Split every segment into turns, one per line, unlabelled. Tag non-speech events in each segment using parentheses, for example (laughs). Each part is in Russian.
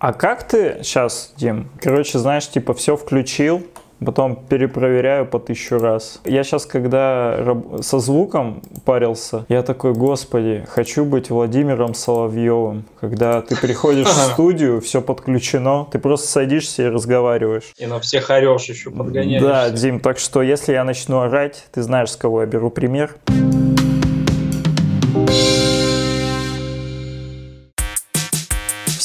А как ты сейчас, Дим, короче, знаешь, типа все включил, потом перепроверяю по тысячу раз. Я сейчас, когда со звуком парился, я такой, господи, хочу быть Владимиром Соловьевым. Когда ты приходишь в студию, все подключено, ты просто садишься и разговариваешь.
И на всех орешь еще подгоняешь.
Да, Дим, так что если я начну орать, ты знаешь, с кого я беру пример.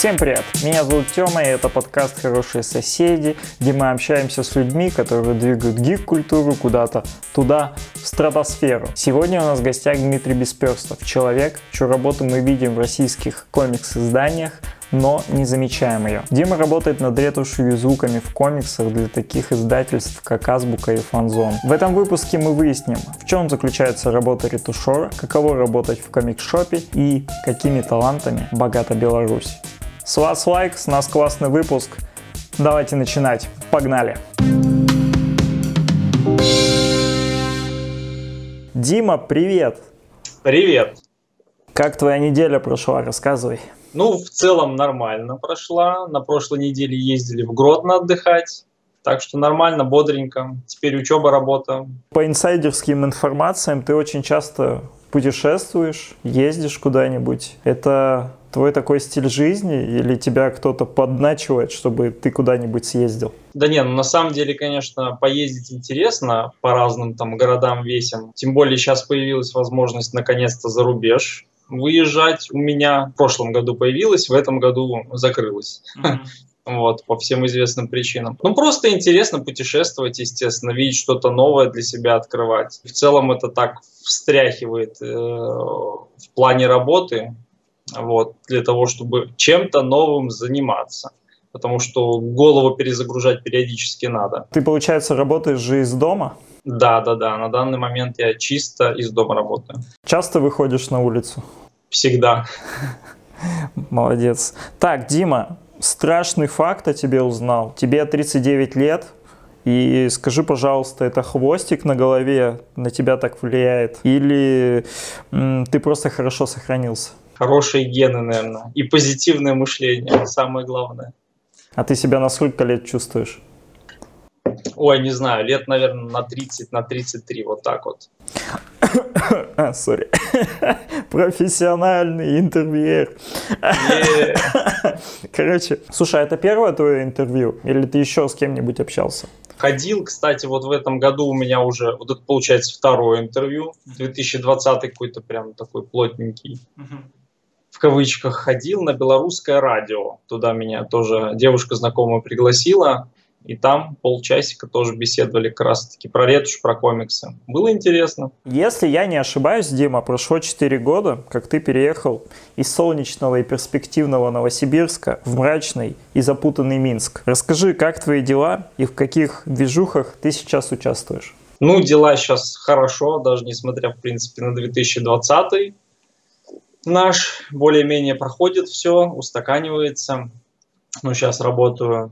Всем привет! Меня зовут Тёма, и это подкаст «Хорошие соседи», где мы общаемся с людьми, которые двигают гик-культуру куда-то туда, в стратосферу. Сегодня у нас в гостях Дмитрий Бесперстов, человек, чью работу мы видим в российских комикс-изданиях, но не замечаем ее. Дима работает над ретушью и звуками в комиксах для таких издательств, как Азбука и Фанзон. В этом выпуске мы выясним, в чем заключается работа ретушера, каково работать в комикс-шопе и какими талантами богата Беларусь. С вас лайк, с нас классный выпуск. Давайте начинать. Погнали! Дима, привет!
Привет!
Как твоя неделя прошла? Рассказывай.
Ну, в целом нормально прошла. На прошлой неделе ездили в Гродно отдыхать. Так что нормально, бодренько. Теперь учеба, работа.
По инсайдерским информациям ты очень часто путешествуешь, ездишь куда-нибудь. Это твой такой стиль жизни или тебя кто-то подначивает, чтобы ты куда-нибудь съездил?
Да нет, ну на самом деле, конечно, поездить интересно по разным там городам, весям. Тем более сейчас появилась возможность наконец-то за рубеж выезжать. У меня в прошлом году появилась, в этом году закрылась. Mm-hmm. Вот, по всем известным причинам. Ну, просто интересно путешествовать, естественно, видеть что-то новое для себя открывать. В целом это так встряхивает э, в плане работы, вот, для того, чтобы чем-то новым заниматься. Потому что голову перезагружать периодически надо.
Ты, получается, работаешь же из дома?
Да, да, да. На данный момент я чисто из дома работаю.
Часто выходишь на улицу?
Всегда. (laughs)
Молодец. Так, Дима, страшный факт о тебе узнал. Тебе 39 лет, и скажи, пожалуйста, это хвостик на голове на тебя так влияет? Или ты просто хорошо сохранился?
Хорошие гены, наверное, и позитивное мышление, самое главное.
А ты себя на сколько лет чувствуешь?
Ой, не знаю, лет, наверное, на 30, на 33, вот так вот. (coughs)
А, сори. (coughs) Профессиональный интервьюер. (coughs) Короче, слушай, а это первое твое интервью? Или ты еще с кем-нибудь общался?
Ходил, кстати, вот в этом году у меня уже, вот это получается второе интервью, 2020 какой-то прям такой плотненький. В кавычках ходил на белорусское радио. Туда меня тоже девушка знакомая пригласила. И там полчасика тоже беседовали как раз-таки про ретушь, про комиксы. Было интересно.
Если я не ошибаюсь, Дима, прошло 4 года, как ты переехал из солнечного и перспективного Новосибирска в мрачный и запутанный Минск. Расскажи, как твои дела и в каких движухах ты сейчас участвуешь?
Ну, дела сейчас хорошо, даже несмотря, в принципе, на 2020 наш более-менее проходит все, устаканивается. Ну, сейчас работаю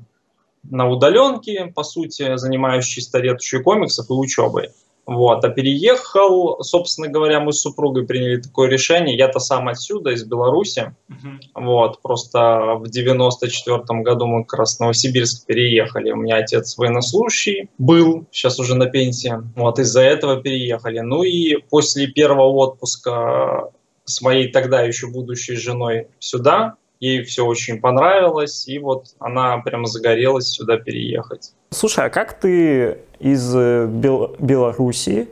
на удаленке, по сути, занимаюсь чисто ретушью комиксов и учебой. Вот, а переехал, собственно говоря, мы с супругой приняли такое решение. Я-то сам отсюда, из Беларуси. Uh-huh. Вот, просто в 94 году мы как раз в Новосибирск переехали. У меня отец военнослужащий был, сейчас уже на пенсии. Вот, из-за этого переехали. Ну и после первого отпуска с моей тогда еще будущей женой сюда, ей все очень понравилось, и вот она прямо загорелась сюда переехать.
Слушай, а как ты из э, Бел... Белоруссии,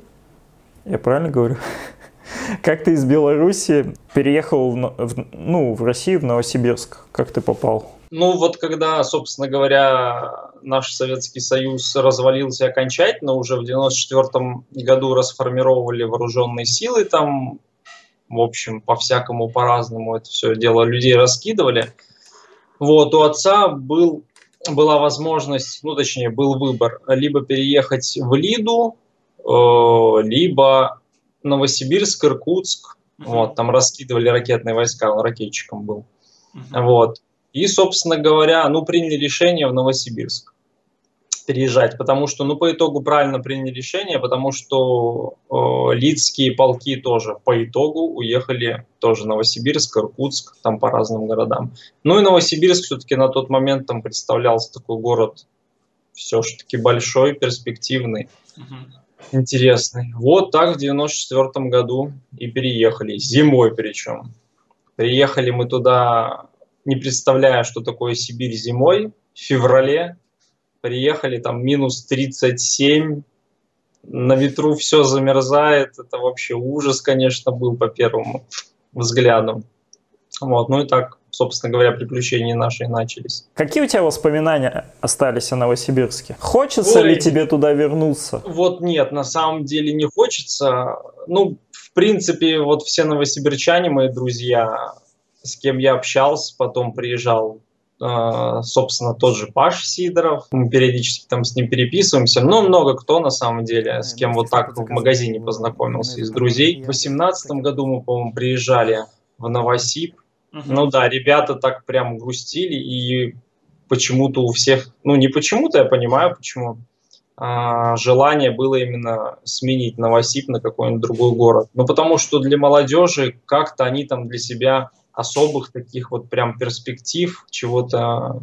я правильно говорю? (laughs) Как ты из Беларуси переехал в, в, ну, в Россию, в Новосибирск? Как ты попал?
Ну вот когда, собственно говоря, наш Советский Союз развалился окончательно, уже в 94 году расформировали вооруженные силы там в общем, по-всякому, по-разному это все дело людей раскидывали. Вот, у отца был, была возможность, ну, точнее, был выбор, либо переехать в Лиду, э, либо Новосибирск, Иркутск, uh-huh. вот, там раскидывали ракетные войска, он ракетчиком был, uh-huh. вот. И, собственно говоря, ну, приняли решение в Новосибирск переезжать, потому что, ну, по итогу правильно приняли решение, потому что э, лидские полки тоже по итогу уехали тоже Новосибирск, Иркутск, там по разным городам. Ну и Новосибирск все-таки на тот момент там представлялся такой город все-таки большой, перспективный, угу. интересный. Вот так в 94 году и переехали, зимой причем. Приехали мы туда, не представляя, что такое Сибирь зимой, в феврале, приехали, там минус 37, на ветру все замерзает, это вообще ужас, конечно, был по первому взгляду. Вот, ну и так, собственно говоря, приключения наши начались.
Какие у тебя воспоминания остались о Новосибирске? Хочется Ой, ли тебе туда вернуться?
Вот нет, на самом деле не хочется. Ну, в принципе, вот все новосибирчане, мои друзья, с кем я общался, потом приезжал собственно, тот же Паш Сидоров. Мы периодически там с ним переписываемся. Но много кто, на самом деле, с кем вот так в магазине познакомился из друзей. В 2018 году мы, по-моему, приезжали в Новосиб. Ну да, ребята так прям грустили, и почему-то у всех, ну не почему-то, я понимаю почему, а, желание было именно сменить Новосиб на какой-нибудь другой город. Ну потому что для молодежи как-то они там для себя особых таких вот прям перспектив чего-то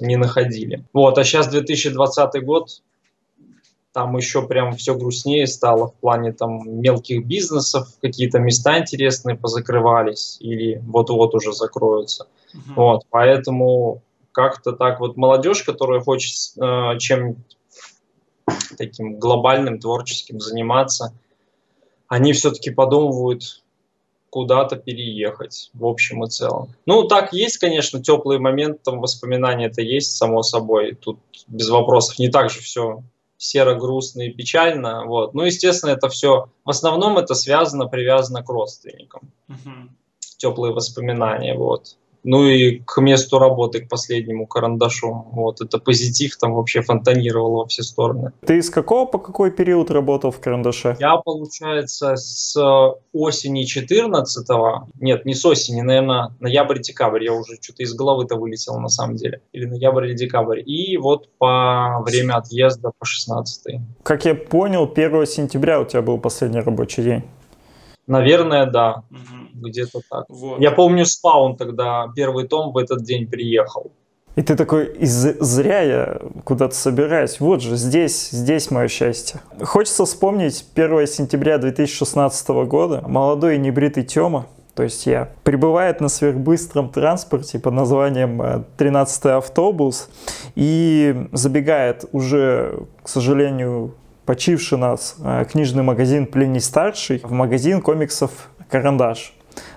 не находили. Вот, а сейчас 2020 год, там еще прям все грустнее стало в плане там мелких бизнесов, какие-то места интересные позакрывались или вот-вот уже закроются. Uh-huh. Вот, поэтому как-то так вот молодежь, которая хочет э, чем таким глобальным, творческим заниматься, они все-таки подумывают куда-то переехать в общем и целом. Ну, так есть, конечно, теплые моменты, там воспоминания это есть, само собой, тут без вопросов, не так же все серо-грустно и печально, вот. Ну, естественно, это все, в основном это связано, привязано к родственникам. Uh-huh. Теплые воспоминания, вот ну и к месту работы, к последнему карандашу. Вот, это позитив там вообще фонтанировал во все стороны.
Ты с какого по какой период работал в карандаше?
Я, получается, с осени 14 нет, не с осени, наверное, ноябрь-декабрь, я уже что-то из головы-то вылетел на самом деле, или ноябрь или декабрь, и вот по время отъезда по 16
Как я понял, 1 сентября у тебя был последний рабочий день.
Наверное, да. Угу. Где-то так. Вот. Я помню, Спаун тогда первый том в этот день приехал.
И ты такой, зря я куда-то собираюсь. Вот же, здесь, здесь мое счастье. Хочется вспомнить 1 сентября 2016 года. Молодой и небритый Тёма, то есть я, прибывает на сверхбыстром транспорте под названием 13 э, автобус и забегает уже, к сожалению, почивший нас э, книжный магазин «Плиний старший» в магазин комиксов «Карандаш».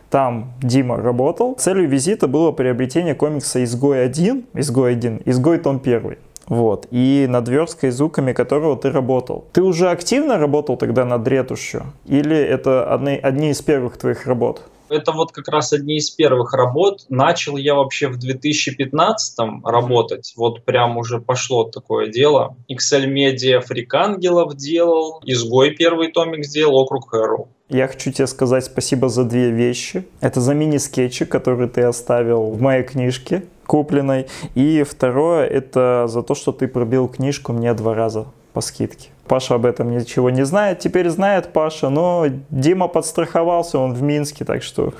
Там Дима работал. Целью визита было приобретение комикса «Изгой-1», «Изгой-1», «Изгой том 1». Вот. И над версткой звуками которого ты работал. Ты уже активно работал тогда над ретушью? Или это одни, одни из первых твоих работ?
Это вот как раз одни из первых работ. Начал я вообще в 2015 работать. Вот прям уже пошло такое дело. XL Media Фрикангелов делал, Изгой первый томик сделал, Округ Хэрроу.
Я хочу тебе сказать спасибо за две вещи. Это за мини-скетчи, которые ты оставил в моей книжке купленной. И второе, это за то, что ты пробил книжку мне два раза по скидке. Паша об этом ничего не знает. Теперь знает Паша, но Дима подстраховался, он в Минске, так что...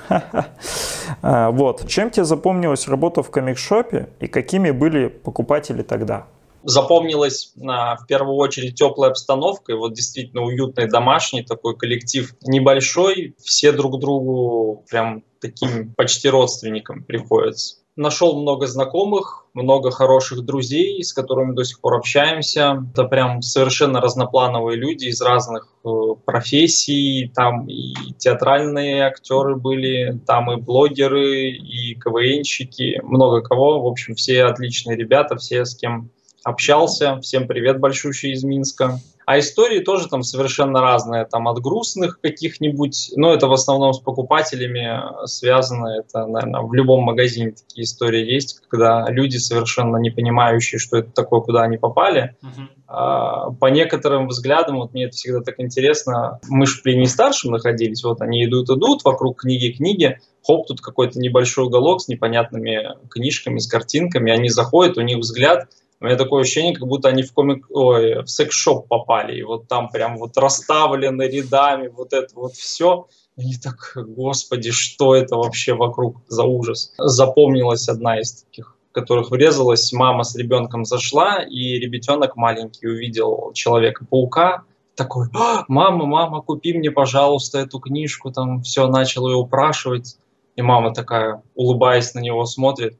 А, вот. Чем тебе запомнилась работа в комикшопе и какими были покупатели тогда?
запомнилась на, в первую очередь теплая обстановка, и вот действительно уютный домашний такой коллектив небольшой, все друг другу прям таким почти родственникам приходится нашел много знакомых, много хороших друзей, с которыми до сих пор общаемся. Это прям совершенно разноплановые люди из разных э, профессий. Там и театральные актеры были, там и блогеры, и КВНщики, много кого. В общем, все отличные ребята, все с кем общался. Всем привет большущий из Минска. А истории тоже там совершенно разные, там от грустных каких-нибудь, но это в основном с покупателями связано, это, наверное, в любом магазине такие истории есть, когда люди совершенно не понимающие, что это такое, куда они попали. Uh-huh. По некоторым взглядам, вот мне это всегда так интересно, мы же при не старшем находились, вот они идут-идут, вокруг книги-книги, хоп, тут какой-то небольшой уголок с непонятными книжками, с картинками, они заходят, у них взгляд У меня такое ощущение, как будто они в комик, ой, в секс-шоп попали, и вот там прям вот расставлены рядами, вот это вот все. И так, господи, что это вообще вокруг за ужас. Запомнилась одна из таких которых врезалась, мама с ребенком зашла, и ребятенок маленький увидел Человека-паука, такой, «А, мама, мама, купи мне, пожалуйста, эту книжку, там все, начал ее упрашивать. И мама такая, улыбаясь на него, смотрит,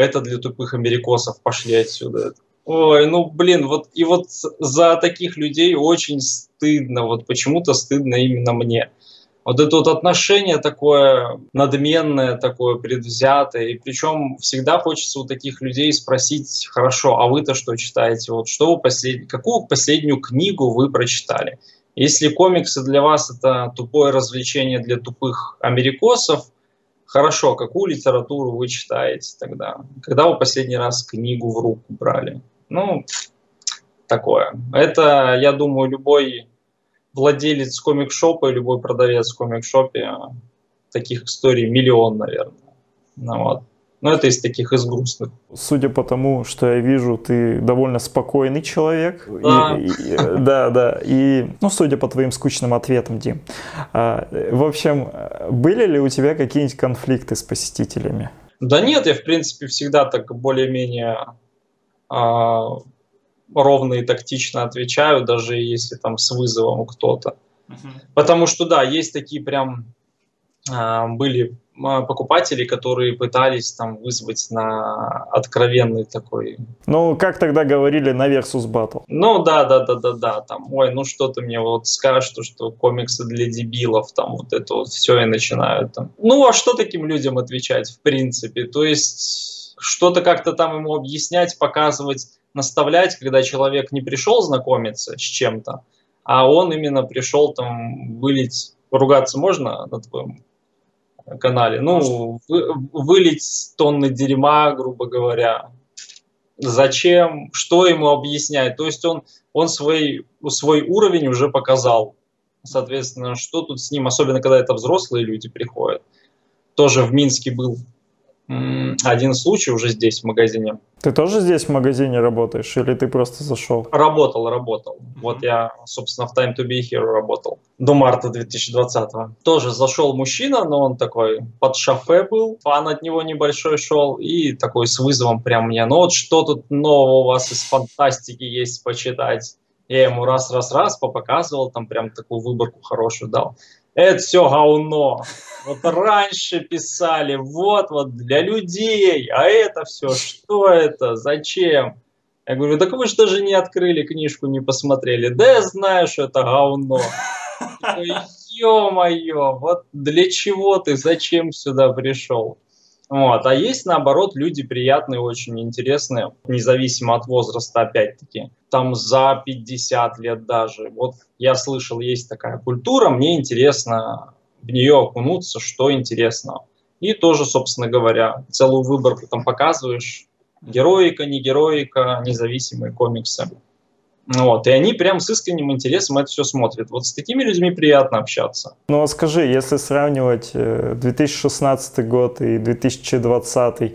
это для тупых америкосов, пошли отсюда. Ой, ну блин, вот и вот за таких людей очень стыдно, вот почему-то стыдно именно мне вот это вот отношение такое надменное, такое предвзятое, и причем всегда хочется у таких людей спросить, хорошо, а вы-то что читаете? Вот что вы послед... Какую последнюю книгу вы прочитали? Если комиксы для вас это тупое развлечение для тупых америкосов, хорошо, какую литературу вы читаете тогда? Когда вы последний раз книгу в руку брали? Ну, такое. Это, я думаю, любой владелец комик-шопа любой продавец в комик-шопе, таких историй миллион, наверное. Ну, вот. Но это из таких, из грустных.
Судя по тому, что я вижу, ты довольно спокойный человек.
Да.
И, и, да, да. И, ну, судя по твоим скучным ответам, Дим. А, в общем, были ли у тебя какие-нибудь конфликты с посетителями?
Да нет, я, в принципе, всегда так более-менее а, ровно и тактично отвечаю, даже если там с вызовом кто-то. Uh-huh. Потому что да, есть такие прям а, были а, покупатели, которые пытались там вызвать на откровенный такой.
Ну, как тогда говорили на Versus Battle?
Ну, да, да, да, да, да, там, ой, ну что ты мне вот скажешь, то, что комиксы для дебилов, там, вот это вот все и начинают там. Ну, а что таким людям отвечать, в принципе? То есть, что-то как-то там ему объяснять, показывать, наставлять, когда человек не пришел знакомиться с чем-то, а он именно пришел там вылить, ругаться можно на твоем канале, ну, вы, вылить тонны дерьма, грубо говоря. Зачем, что ему объяснять? То есть он, он свой, свой уровень уже показал. Соответственно, что тут с ним, особенно когда это взрослые люди приходят. Тоже в Минске был один случай уже здесь, в магазине.
Ты тоже здесь в магазине работаешь или ты просто зашел?
Работал, работал. Mm-hmm. Вот я, собственно, в Time to Be Here работал до марта 2020 -го. Тоже зашел мужчина, но он такой под шафе был, фан от него небольшой шел и такой с вызовом прям мне, ну вот что тут нового у вас из фантастики есть почитать? Я ему раз-раз-раз попоказывал, там прям такую выборку хорошую дал это все говно. Вот раньше писали, вот, вот для людей, а это все, что это, зачем? Я говорю, так вы же даже не открыли книжку, не посмотрели. Да я знаю, что это говно. Ё-моё, вот для чего ты, зачем сюда пришел? Вот. А есть, наоборот, люди приятные, очень интересные, независимо от возраста, опять-таки. Там за 50 лет даже. Вот я слышал, есть такая культура, мне интересно в нее окунуться, что интересного. И тоже, собственно говоря, целую выборку там показываешь. Героика, не героика, независимые комиксы. Вот, и они прям с искренним интересом это все смотрят. Вот с такими людьми приятно общаться.
Ну а скажи, если сравнивать 2016 э, год и 2020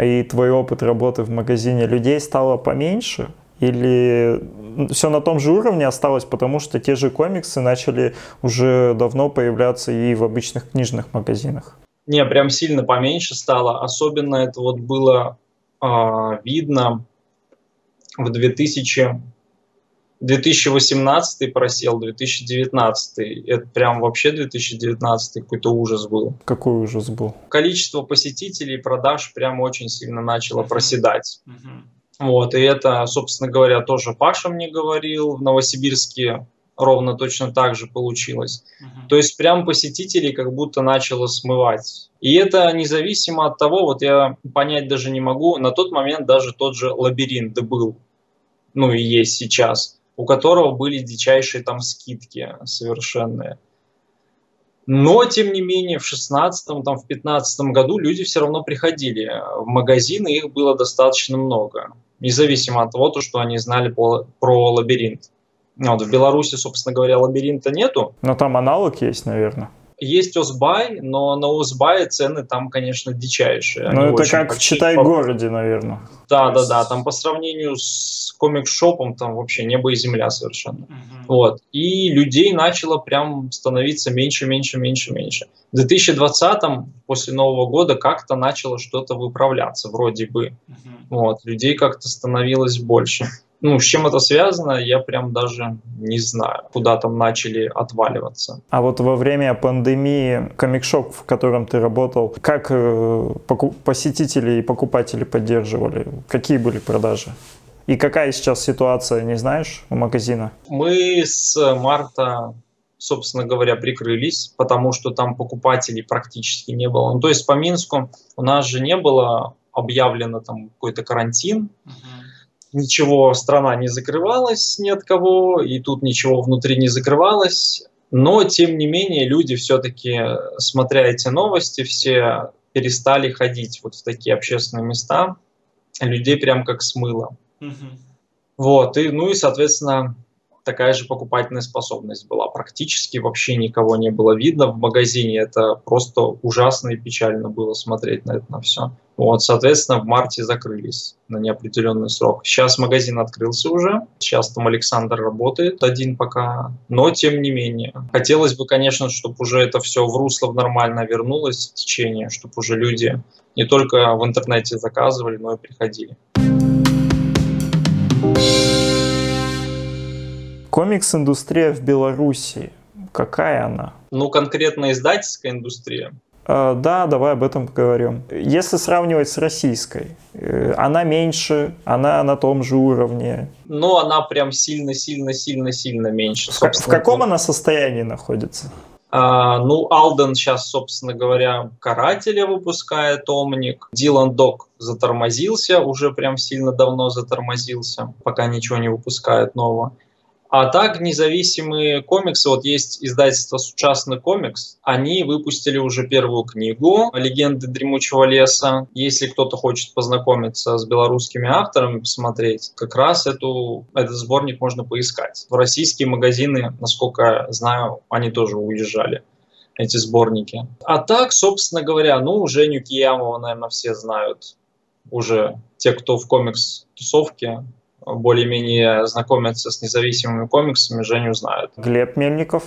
и твой опыт работы в магазине, людей стало поменьше? Или все на том же уровне осталось, потому что те же комиксы начали уже давно появляться и в обычных книжных магазинах?
Не, прям сильно поменьше стало. Особенно это вот было э, видно в 2000 2018 просел, 2019. Это прям вообще 2019 какой-то ужас был.
Какой ужас был?
Количество посетителей, продаж прям очень сильно начало проседать. Вот, и это, собственно говоря, тоже Паша мне говорил, в Новосибирске ровно точно так же получилось. Uh-huh. То есть прям посетителей как будто начало смывать. И это независимо от того, вот я понять даже не могу, на тот момент даже тот же лабиринт был, ну и есть сейчас у которого были дичайшие там скидки совершенные. Но, тем не менее, в 16 там, в 15 году люди все равно приходили в магазины, их было достаточно много, независимо от того, что они знали про лабиринт. Вот, в Беларуси, собственно говоря, лабиринта нету.
Но там аналог есть, наверное.
Есть Озбай, но на Озбай цены там, конечно, дичайшие.
Ну, это как в Читай-городе, наверное.
Да, да, да. Там по сравнению с комик-шопом там вообще небо и земля совершенно. Угу. Вот. И людей начало прям становиться меньше, меньше, меньше, меньше. В 2020-м, после Нового года, как-то начало что-то выправляться, вроде бы. Угу. Вот. Людей как-то становилось больше. Ну, с чем это связано, я прям даже не знаю, куда там начали отваливаться.
А вот во время пандемии комикшоп, в котором ты работал, как э, посетители и покупатели поддерживали? Какие были продажи? И какая сейчас ситуация, не знаешь, у магазина?
Мы с марта собственно говоря, прикрылись, потому что там покупателей практически не было. Ну, то есть по Минску у нас же не было объявлено там какой-то карантин, uh-huh ничего, страна не закрывалась ни от кого, и тут ничего внутри не закрывалось. Но, тем не менее, люди все-таки, смотря эти новости, все перестали ходить вот в такие общественные места. Людей прям как смыло. Угу. Вот, и, ну и, соответственно, такая же покупательная способность была. Практически вообще никого не было видно в магазине. Это просто ужасно и печально было смотреть на это на все. Вот, соответственно, в марте закрылись на неопределенный срок. Сейчас магазин открылся уже. Сейчас там Александр работает один пока. Но, тем не менее, хотелось бы, конечно, чтобы уже это все в русло нормально вернулось в течение, чтобы уже люди не только в интернете заказывали, но и приходили.
Комикс-индустрия в Беларуси, какая она?
Ну, конкретно издательская индустрия.
Uh, да, давай об этом поговорим. Если сравнивать с российской, э, она меньше, она на том же уровне.
Ну, она прям сильно-сильно-сильно-сильно меньше.
В, в каком она состоянии находится?
Uh, ну, Алден сейчас, собственно говоря, Карателя выпускает Омник. Дилан Док затормозился, уже прям сильно давно затормозился, пока ничего не выпускает нового. А так независимые комиксы, вот есть издательство «Сучасный комикс», они выпустили уже первую книгу «Легенды дремучего леса». Если кто-то хочет познакомиться с белорусскими авторами, посмотреть, как раз эту, этот сборник можно поискать. В российские магазины, насколько знаю, они тоже уезжали эти сборники. А так, собственно говоря, ну, Женю Киямова, наверное, все знают уже те, кто в комикс-тусовке, более-менее знакомятся с независимыми комиксами, Женю знают.
Глеб Мельников?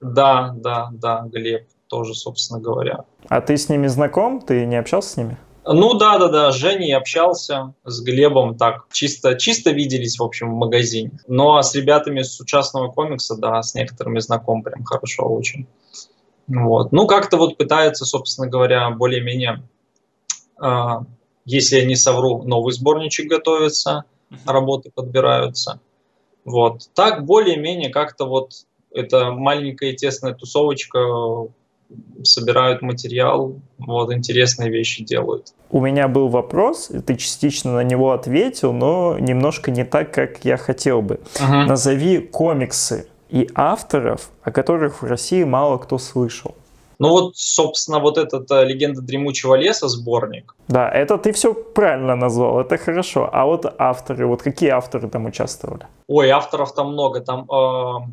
Да, да, да, Глеб тоже, собственно говоря.
А ты с ними знаком? Ты не общался с ними?
Ну да, да, да, с Женей общался, с Глебом так, чисто, чисто виделись, в общем, в магазине. Ну а с ребятами с участного комикса, да, с некоторыми знаком прям хорошо очень. Вот. Ну как-то вот пытаются, собственно говоря, более-менее, э, если я не совру, новый сборничек готовится – работы подбираются. Вот. Так более-менее как-то вот эта маленькая тесная тусовочка собирают материал, вот интересные вещи делают.
У меня был вопрос, ты частично на него ответил, но немножко не так, как я хотел бы. Uh-huh. Назови комиксы и авторов, о которых в России мало кто слышал.
Ну вот, собственно, вот этот э, «Легенда дремучего леса» сборник.
Да, это ты все правильно назвал, это хорошо. А вот авторы, вот какие авторы там участвовали?
Ой, авторов там много, там э,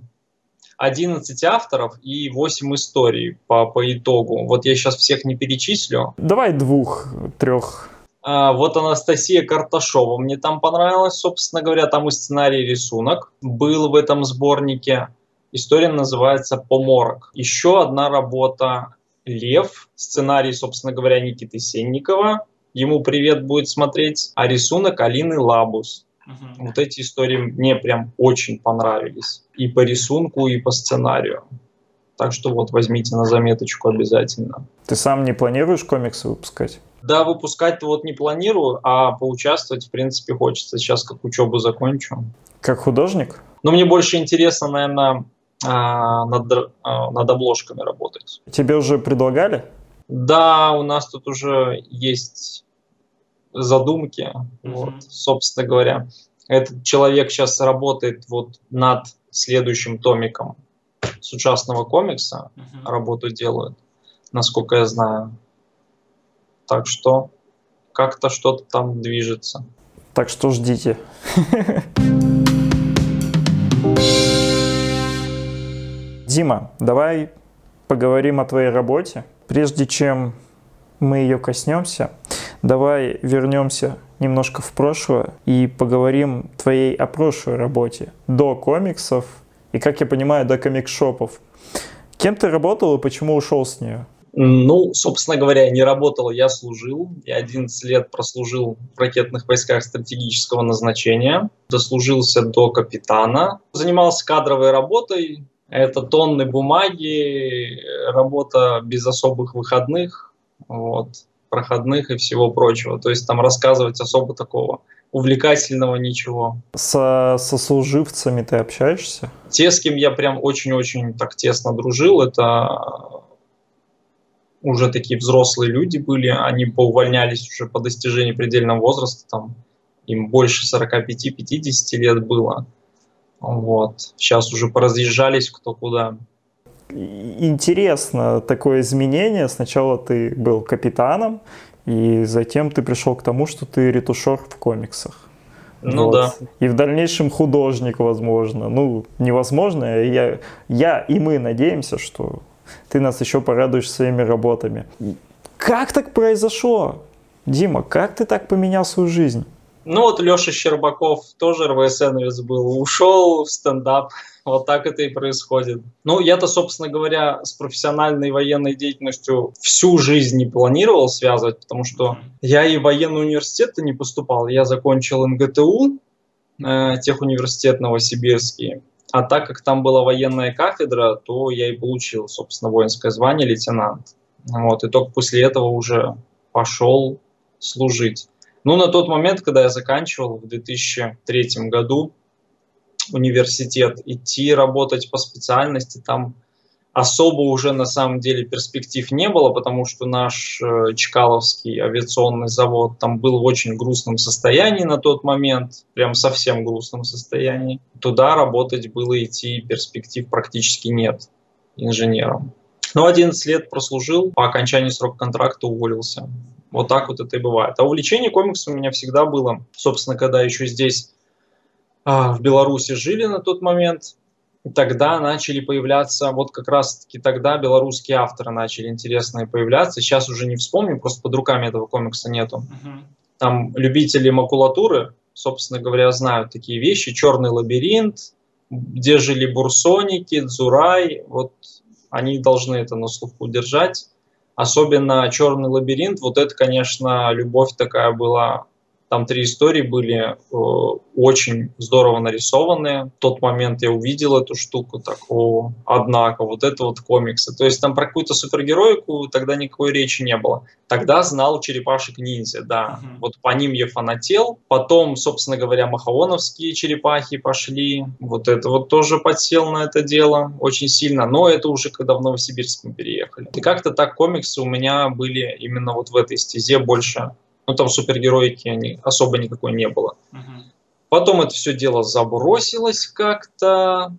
11 авторов и 8 историй по, по итогу. Вот я сейчас всех не перечислю.
Давай двух, трех.
А, вот Анастасия Карташова мне там понравилась, собственно говоря, там и сценарий, и рисунок был в этом сборнике. История называется «Поморок». Еще одна работа «Лев», сценарий, собственно говоря, Никиты Сенникова. Ему привет будет смотреть. А рисунок Алины Лабус. Угу. Вот эти истории мне прям очень понравились. И по рисунку, и по сценарию. Так что вот возьмите на заметочку обязательно.
Ты сам не планируешь комиксы выпускать?
Да, выпускать-то вот не планирую, а поучаствовать, в принципе, хочется. Сейчас как учебу закончу.
Как художник?
Но мне больше интересно, наверное, над, а, над обложками работать.
Тебе уже предлагали?
Да, у нас тут уже есть задумки, mm-hmm. вот, собственно говоря. Этот человек сейчас работает вот над следующим томиком с участного комикса, mm-hmm. работу делают, насколько я знаю. Так что как-то что-то там движется.
Так что ждите. (laughs) Дима, давай поговорим о твоей работе. Прежде чем мы ее коснемся, давай вернемся немножко в прошлое и поговорим твоей о прошлой работе, до комиксов и, как я понимаю, до комикшопов. Кем ты работал и почему ушел с нее?
Ну, собственно говоря, не работал, я служил. Я 11 лет прослужил в ракетных войсках стратегического назначения. Дослужился до капитана. Занимался кадровой работой. Это тонны бумаги, работа без особых выходных, вот, проходных и всего прочего. То есть там рассказывать особо такого увлекательного ничего.
Со сослуживцами ты общаешься?
Те, с кем я прям очень-очень так тесно дружил, это уже такие взрослые люди были, они поувольнялись уже по достижении предельного возраста, там им больше 45-50 лет было. Вот. Сейчас уже поразъезжались кто куда.
Интересно такое изменение. Сначала ты был капитаном, и затем ты пришел к тому, что ты ретушер в комиксах.
Ну вот. да.
И в дальнейшем художник, возможно. Ну, невозможно. Я, я и мы надеемся, что ты нас еще порадуешь своими работами. Как так произошло? Дима, как ты так поменял свою жизнь?
Ну вот Леша Щербаков тоже РВСНовец был, ушел в стендап. (laughs) Вот так это и происходит. Ну, я-то, собственно говоря, с профессиональной военной деятельностью всю жизнь не планировал связывать, потому что я и в военный университет не поступал. Я закончил МГТУ, э, техуниверситет Новосибирский. А так как там была военная кафедра, то я и получил, собственно, воинское звание лейтенант. Вот, и только после этого уже пошел служить. Ну, на тот момент, когда я заканчивал в 2003 году, университет, идти работать по специальности там особо уже на самом деле перспектив не было, потому что наш э, Чкаловский авиационный завод там был в очень грустном состоянии на тот момент, прям совсем грустном состоянии. Туда работать было идти перспектив практически нет инженером. Но 11 лет прослужил, по окончании срока контракта уволился. Вот так вот это и бывает. А увлечение комиксом у меня всегда было. Собственно, когда еще здесь а, в Беларуси жили на тот момент, тогда начали появляться, вот как раз-таки тогда белорусские авторы начали интересные появляться. Сейчас уже не вспомню, просто под руками этого комикса нету. Uh-huh. Там любители макулатуры, собственно говоря, знают такие вещи. «Черный лабиринт», где жили бурсоники, Дзурай, вот они должны это на слуху держать. Особенно «Черный лабиринт», вот это, конечно, любовь такая была там три истории были э, очень здорово нарисованные. В тот момент я увидел эту штуку, так, о, однако, вот это вот комиксы. То есть там про какую-то супергероику тогда никакой речи не было. Тогда знал черепашек-ниндзя, да. Uh-huh. Вот по ним я фанател. Потом, собственно говоря, махаоновские черепахи пошли. Вот это вот тоже подсел на это дело очень сильно. Но это уже когда в Новосибирск мы переехали. И как-то так комиксы у меня были именно вот в этой стезе больше ну, там супергероики они, особо никакой не было. Угу. Потом это все дело забросилось как-то,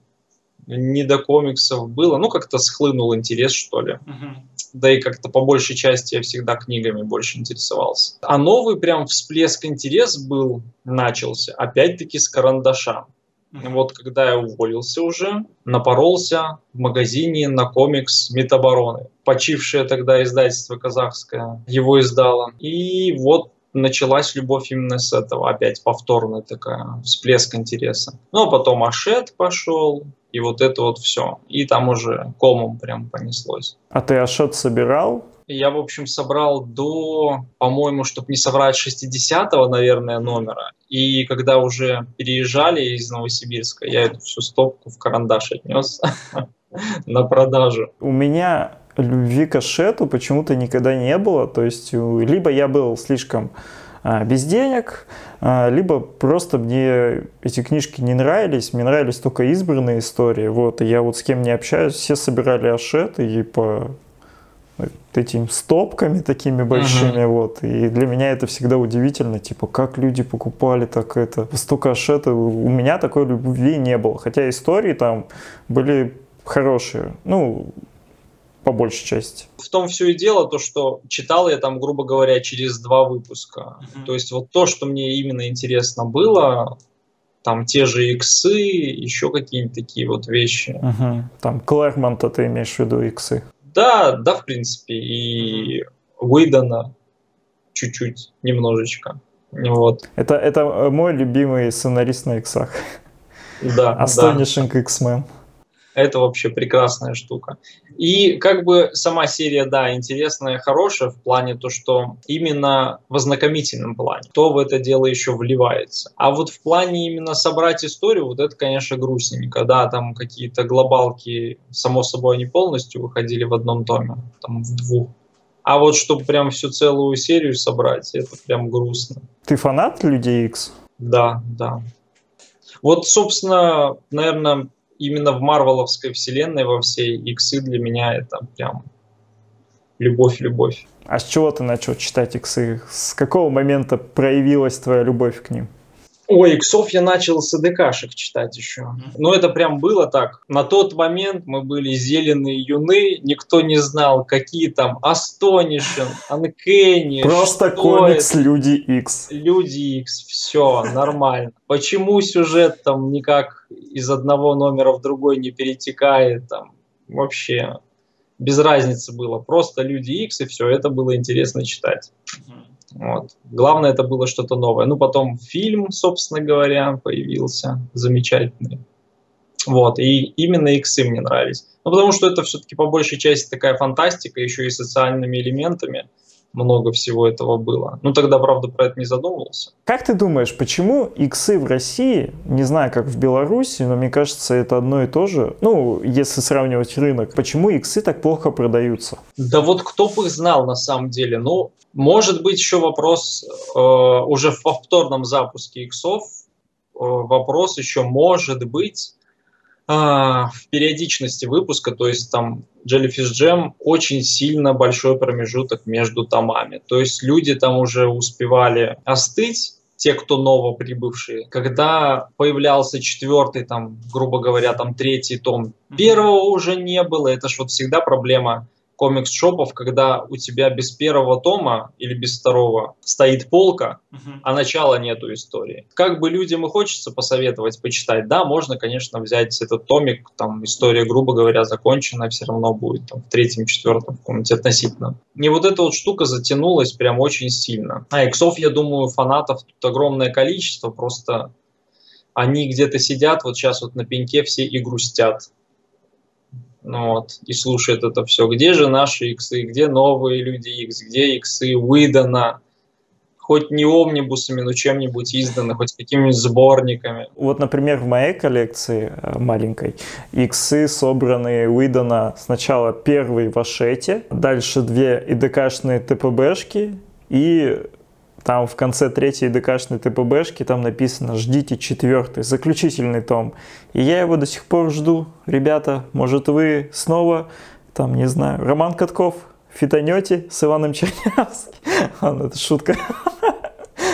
не до комиксов было, ну, как-то схлынул интерес, что ли. Угу. Да и как-то по большей части я всегда книгами больше интересовался. А новый прям всплеск интерес был, начался, опять-таки с карандаша. Вот когда я уволился уже, напоролся в магазине на комикс Метабороны. Почившее тогда издательство казахское его издало. И вот началась любовь именно с этого. Опять повторная такая, всплеск интереса. Ну, а потом Ашет пошел, и вот это вот все. И там уже комом прям понеслось.
А ты Ашет собирал?
Я, в общем, собрал до, по-моему, чтобы не соврать, 60-го, наверное, номера. И когда уже переезжали из Новосибирска, я эту всю стопку в карандаш отнес (laughs) на продажу.
У меня любви к Ашету почему-то никогда не было. То есть, либо я был слишком а, без денег, а, либо просто мне эти книжки не нравились, мне нравились только избранные истории, вот, и я вот с кем не общаюсь, все собирали Ашет, и по этими стопками такими большими, uh-huh. вот. И для меня это всегда удивительно, типа, как люди покупали так это. Столько ашета. У меня такой любви не было. Хотя истории там были хорошие. Ну, по большей части.
В том все и дело, то, что читал я там, грубо говоря, через два выпуска. Uh-huh. То есть вот то, что мне именно интересно было, там те же иксы, еще какие-нибудь такие вот вещи.
Угу. Там Клэрмонта ты имеешь в виду иксы?
Да, да, в принципе, и выдано чуть-чуть, немножечко. Вот.
Это, это мой любимый сценарист на иксах.
Да.
Astonishing да. X-Men.
Это вообще прекрасная штука. И как бы сама серия, да, интересная, хорошая в плане то, что именно в ознакомительном плане, кто в это дело еще вливается. А вот в плане именно собрать историю, вот это, конечно, грустненько. Да, там какие-то глобалки, само собой, они полностью выходили в одном томе, там в двух. А вот чтобы прям всю целую серию собрать, это прям грустно.
Ты фанат Людей X?
Да, да. Вот, собственно, наверное, именно в Марвеловской вселенной во всей иксы для меня это прям любовь-любовь.
А с чего ты начал читать иксы? С какого момента проявилась твоя любовь к ним?
Ой, иксов я начал с АДКшек читать еще. Но это прям было так. На тот момент мы были зеленые юны, никто не знал, какие там Astonishing, Uncanny.
Просто комикс это? Люди X.
Люди X, все, нормально. Почему сюжет там никак из одного номера в другой не перетекает, там вообще без разницы было. Просто Люди X и все, это было интересно читать. Вот. Главное, это было что-то новое. Ну, потом фильм, собственно говоря, появился замечательный. Вот, и именно иксы мне нравились. Ну, потому что это все-таки по большей части такая фантастика, еще и социальными элементами много всего этого было. Ну, тогда, правда, про это не задумывался.
Как ты думаешь, почему иксы в России, не знаю, как в Беларуси, но мне кажется, это одно и то же, ну, если сравнивать рынок, почему иксы так плохо продаются?
Да вот кто бы их знал на самом деле. Ну, может быть, еще вопрос э, уже в повторном запуске иксов, э, вопрос еще может быть в периодичности выпуска, то есть там Jellyfish Jam очень сильно большой промежуток между томами. То есть люди там уже успевали остыть, те, кто новоприбывшие, когда появлялся четвертый, там, грубо говоря, там третий том, первого уже не было. Это ж вот всегда проблема комикс-шопов, когда у тебя без первого тома или без второго стоит полка, uh-huh. а начала нету истории. Как бы людям и хочется посоветовать почитать, да, можно, конечно, взять этот томик, там история, грубо говоря, закончена, все равно будет там, в третьем, четвертом, каком-нибудь относительно. И вот эта вот штука затянулась прям очень сильно. А иксов, я думаю, фанатов тут огромное количество, просто они где-то сидят, вот сейчас вот на пеньке все и грустят ну, вот, и слушает это все. Где же наши иксы, где новые люди X, где иксы выдано, хоть не омнибусами, но чем-нибудь изданы, хоть какими-нибудь сборниками.
Вот, например, в моей коллекции э, маленькой иксы собраны выдано сначала первый в Ашете, дальше две ИДКшные ТПБшки и там в конце третьей ДКшной ТПБшки там написано «Ждите четвертый, заключительный том». И я его до сих пор жду. Ребята, может вы снова, там, не знаю, Роман Катков, фитонете с Иваном Чернявским. (laughs) Ладно, это шутка.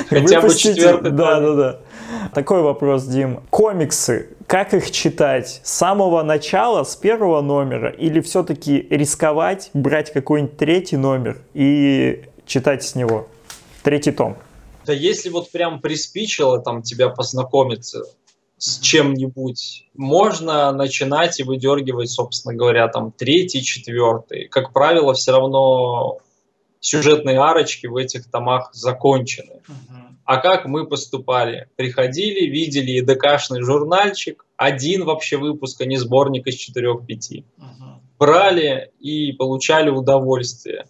Хотя бы четвертый
Да, да, да. Такой вопрос, Дим. Комиксы, как их читать? С самого начала, с первого номера? Или все-таки рисковать, брать какой-нибудь третий номер и читать с него? Третий том.
Да если вот прям приспичило там тебя познакомиться с чем-нибудь, можно начинать и выдергивать, собственно говоря, там третий, четвертый. Как правило, все равно сюжетные арочки в этих томах закончены. А как мы поступали? Приходили, видели ЕДКшный журнальчик, один вообще выпуск, а не сборник из четырех-пяти. Брали и получали удовольствие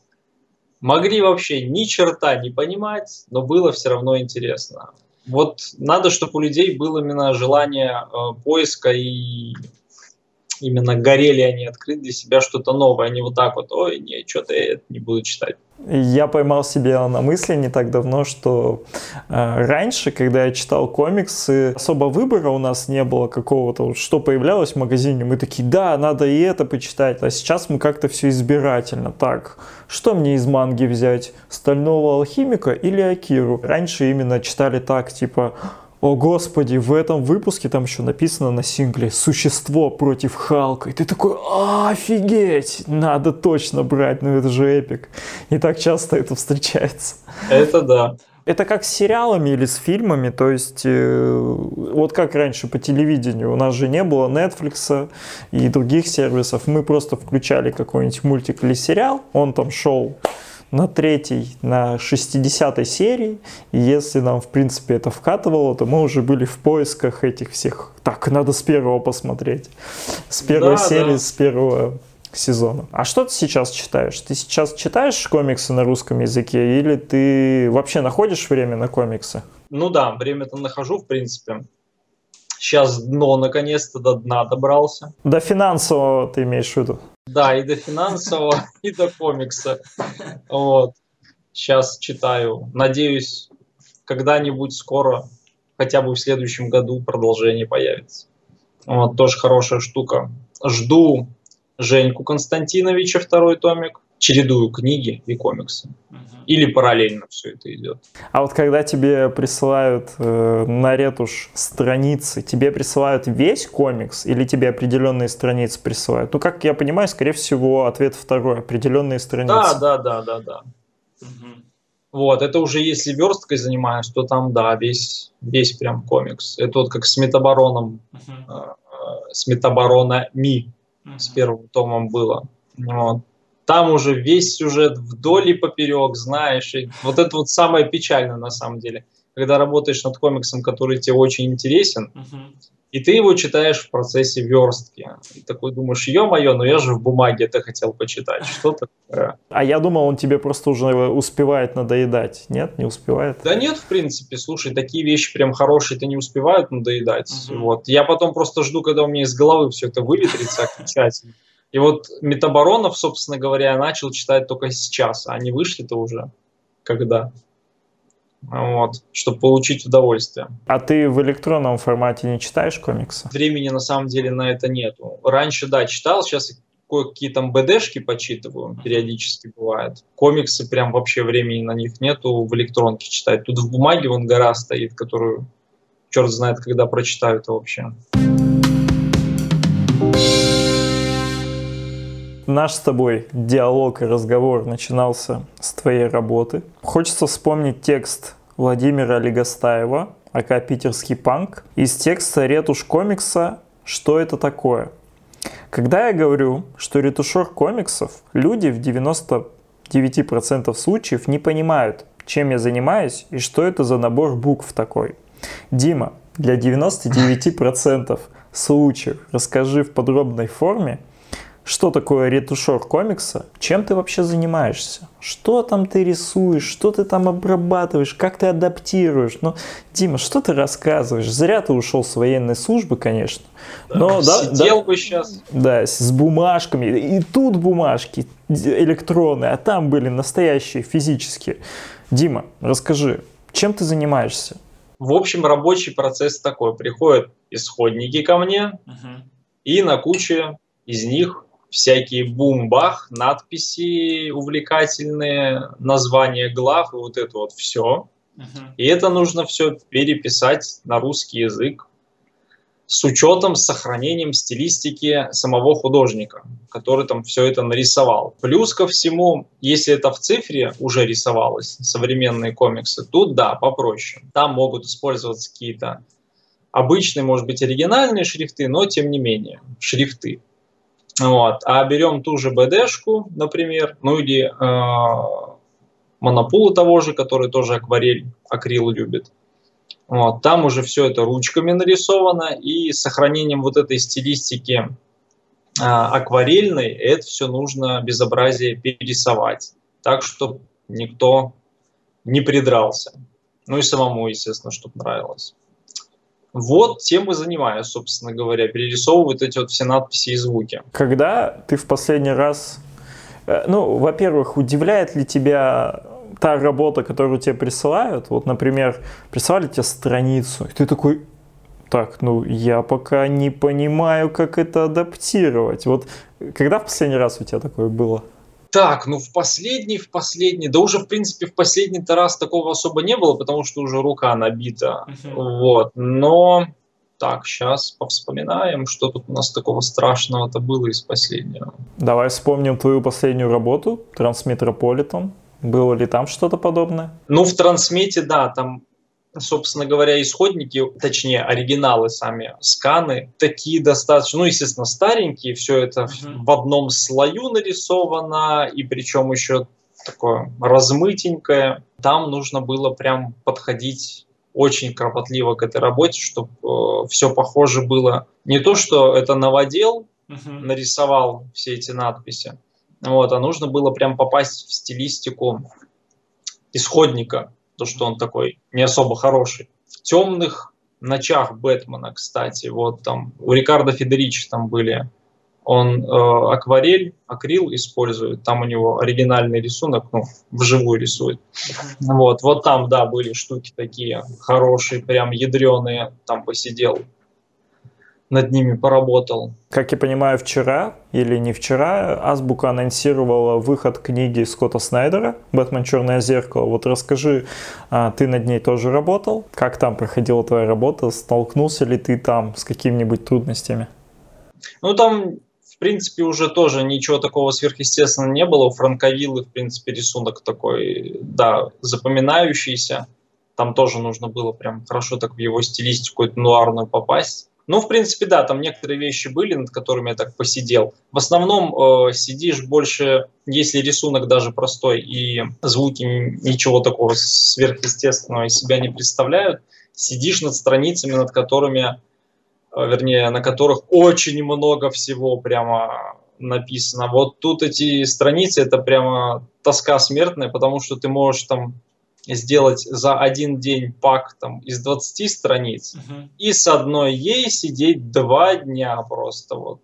могли вообще ни черта не понимать, но было все равно интересно. Вот надо, чтобы у людей было именно желание э, поиска и именно горели они открыть для себя что-то новое, а не вот так вот, ой, не, что-то я это не буду читать.
Я поймал себя на мысли не так давно, что э, раньше, когда я читал комиксы, особо выбора у нас не было какого-то, вот, что появлялось в магазине. Мы такие, да, надо и это почитать. А сейчас мы как-то все избирательно. Так, что мне из манги взять? Стального алхимика или Акиру? Раньше именно читали так, типа, о господи, в этом выпуске там еще написано на сингле «Существо против Халка». И ты такой, офигеть, надо точно брать, ну это же эпик. Не так часто это встречается.
Это да.
Это как с сериалами или с фильмами, то есть э, вот как раньше по телевидению, у нас же не было Netflix и других сервисов, мы просто включали какой-нибудь мультик или сериал, он там шел на третьей, на 60 серии, и если нам, в принципе, это вкатывало, то мы уже были в поисках этих всех. Так, надо с первого посмотреть. С первой да, серии, да. с первого сезона. А что ты сейчас читаешь? Ты сейчас читаешь комиксы на русском языке или ты вообще находишь время на комиксы?
Ну да, время-то нахожу, в принципе. Сейчас дно наконец-то до дна добрался.
До финансового ты имеешь в виду?
Да, и до финансового, (laughs) и до комикса. Вот. Сейчас читаю. Надеюсь, когда-нибудь скоро, хотя бы в следующем году, продолжение появится. Вот, тоже хорошая штука. Жду Женьку Константиновича второй томик, чередую книги и комиксы. Или параллельно все это идет.
А вот когда тебе присылают э, на ретушь страницы, тебе присылают весь комикс или тебе определенные страницы присылают? Ну, как я понимаю, скорее всего, ответ второй, определенные страницы.
Да, да, да, да, да. Угу. Вот, это уже если версткой занимаюсь, то там, да, весь, весь прям комикс. Это вот как с метабароном, угу. э, э, с метабаронами mm-hmm. с первым томом было. Вот. Там уже весь сюжет вдоль и поперек, знаешь. И вот это вот самое печальное на самом деле. Когда работаешь над комиксом, который тебе очень интересен, uh-huh. и ты его читаешь в процессе верстки. И такой думаешь, ё-моё, но я же в бумаге это хотел почитать. Что такое?
А я думал, он тебе просто уже успевает надоедать. Нет, не успевает?
Да нет, в принципе. Слушай, такие вещи прям хорошие-то не успевают надоедать. Uh-huh. Вот. Я потом просто жду, когда у меня из головы все это выветрится окончательно. И вот Метаборонов, собственно говоря, я начал читать только сейчас, а они вышли-то уже когда? Вот, чтобы получить удовольствие.
А ты в электронном формате не читаешь комиксы?
Времени на самом деле на это нету. Раньше, да, читал, сейчас кое-какие там БДшки почитываю, периодически бывает. Комиксы прям вообще времени на них нету в электронке читать. Тут в бумаге вон гора стоит, которую черт знает, когда прочитаю это вообще.
Наш с тобой диалог и разговор начинался с твоей работы. Хочется вспомнить текст Владимира Легостаева, АК «Питерский панк», из текста ретушь комикса «Что это такое?». Когда я говорю, что ретушер комиксов, люди в 99% случаев не понимают, чем я занимаюсь и что это за набор букв такой. Дима, для 99% случаев расскажи в подробной форме, что такое ретушер комикса, чем ты вообще занимаешься, что там ты рисуешь, что ты там обрабатываешь, как ты адаптируешь. Ну, Дима, что ты рассказываешь? Зря ты ушел с военной службы, конечно.
Но, да, Сидел да, бы сейчас.
Да, с бумажками. И тут бумажки электронные, а там были настоящие физические. Дима, расскажи, чем ты занимаешься?
В общем, рабочий процесс такой. Приходят исходники ко мне, uh-huh. и на куче из них всякие бум-бах, надписи увлекательные, названия глав и вот это вот все. Uh-huh. И это нужно все переписать на русский язык с учетом, с сохранением стилистики самого художника, который там все это нарисовал. Плюс ко всему, если это в цифре уже рисовалось, современные комиксы, тут да, попроще. Там могут использоваться какие-то обычные, может быть, оригинальные шрифты, но тем не менее, шрифты. Вот. А берем ту же BD-шку, например, ну или э, монопулу того же, который тоже акварель, акрил любит. Вот. Там уже все это ручками нарисовано, и с сохранением вот этой стилистики э, акварельной, это все нужно безобразие перерисовать. Так, чтобы никто не придрался. Ну и самому, естественно, чтобы нравилось. Вот тем и занимаюсь, собственно говоря, перерисовывают эти вот все надписи и звуки.
Когда ты в последний раз, э, ну, во-первых, удивляет ли тебя та работа, которую тебе присылают? Вот, например, прислали тебе страницу, и ты такой, так, ну, я пока не понимаю, как это адаптировать. Вот когда в последний раз у тебя такое было?
Так, ну в последний, в последний, да уже в принципе в последний-то раз такого особо не было, потому что уже рука набита, uh-huh. вот, но так, сейчас повспоминаем, что тут у нас такого страшного-то было из последнего.
Давай вспомним твою последнюю работу, Трансметрополитен, Было ли там что-то подобное?
Ну, в трансмете, да, там собственно говоря, исходники, точнее, оригиналы сами, сканы, такие достаточно, ну, естественно, старенькие, все это uh-huh. в одном слою нарисовано, и причем еще такое размытенькое. Там нужно было прям подходить очень кропотливо к этой работе, чтобы э, все похоже было. Не то, что это новодел uh-huh. нарисовал все эти надписи, вот, а нужно было прям попасть в стилистику исходника то, что он такой не особо хороший. В темных ночах Бэтмена, кстати, вот там у Рикардо Федеричи там были, он э, акварель, акрил использует, там у него оригинальный рисунок, ну, вживую рисует. Вот, вот там, да, были штуки такие хорошие, прям ядреные, там посидел над ними поработал.
Как я понимаю, вчера или не вчера Азбука анонсировала выход книги Скотта Снайдера «Бэтмен. Черное зеркало». Вот расскажи, а, ты над ней тоже работал? Как там проходила твоя работа? Столкнулся ли ты там с какими-нибудь трудностями?
Ну, там, в принципе, уже тоже ничего такого сверхъестественного не было. У Франковиллы, в принципе, рисунок такой, да, запоминающийся. Там тоже нужно было прям хорошо так в его стилистику эту нуарную попасть. Ну, в принципе, да, там некоторые вещи были, над которыми я так посидел. В основном э, сидишь больше, если рисунок даже простой и звуки ничего такого сверхъестественного из себя не представляют, сидишь над страницами, над которыми, э, вернее, на которых очень много всего прямо написано. Вот тут эти страницы, это прямо тоска смертная, потому что ты можешь там сделать за один день пак там, из 20 страниц uh-huh. и с одной ей сидеть два дня просто вот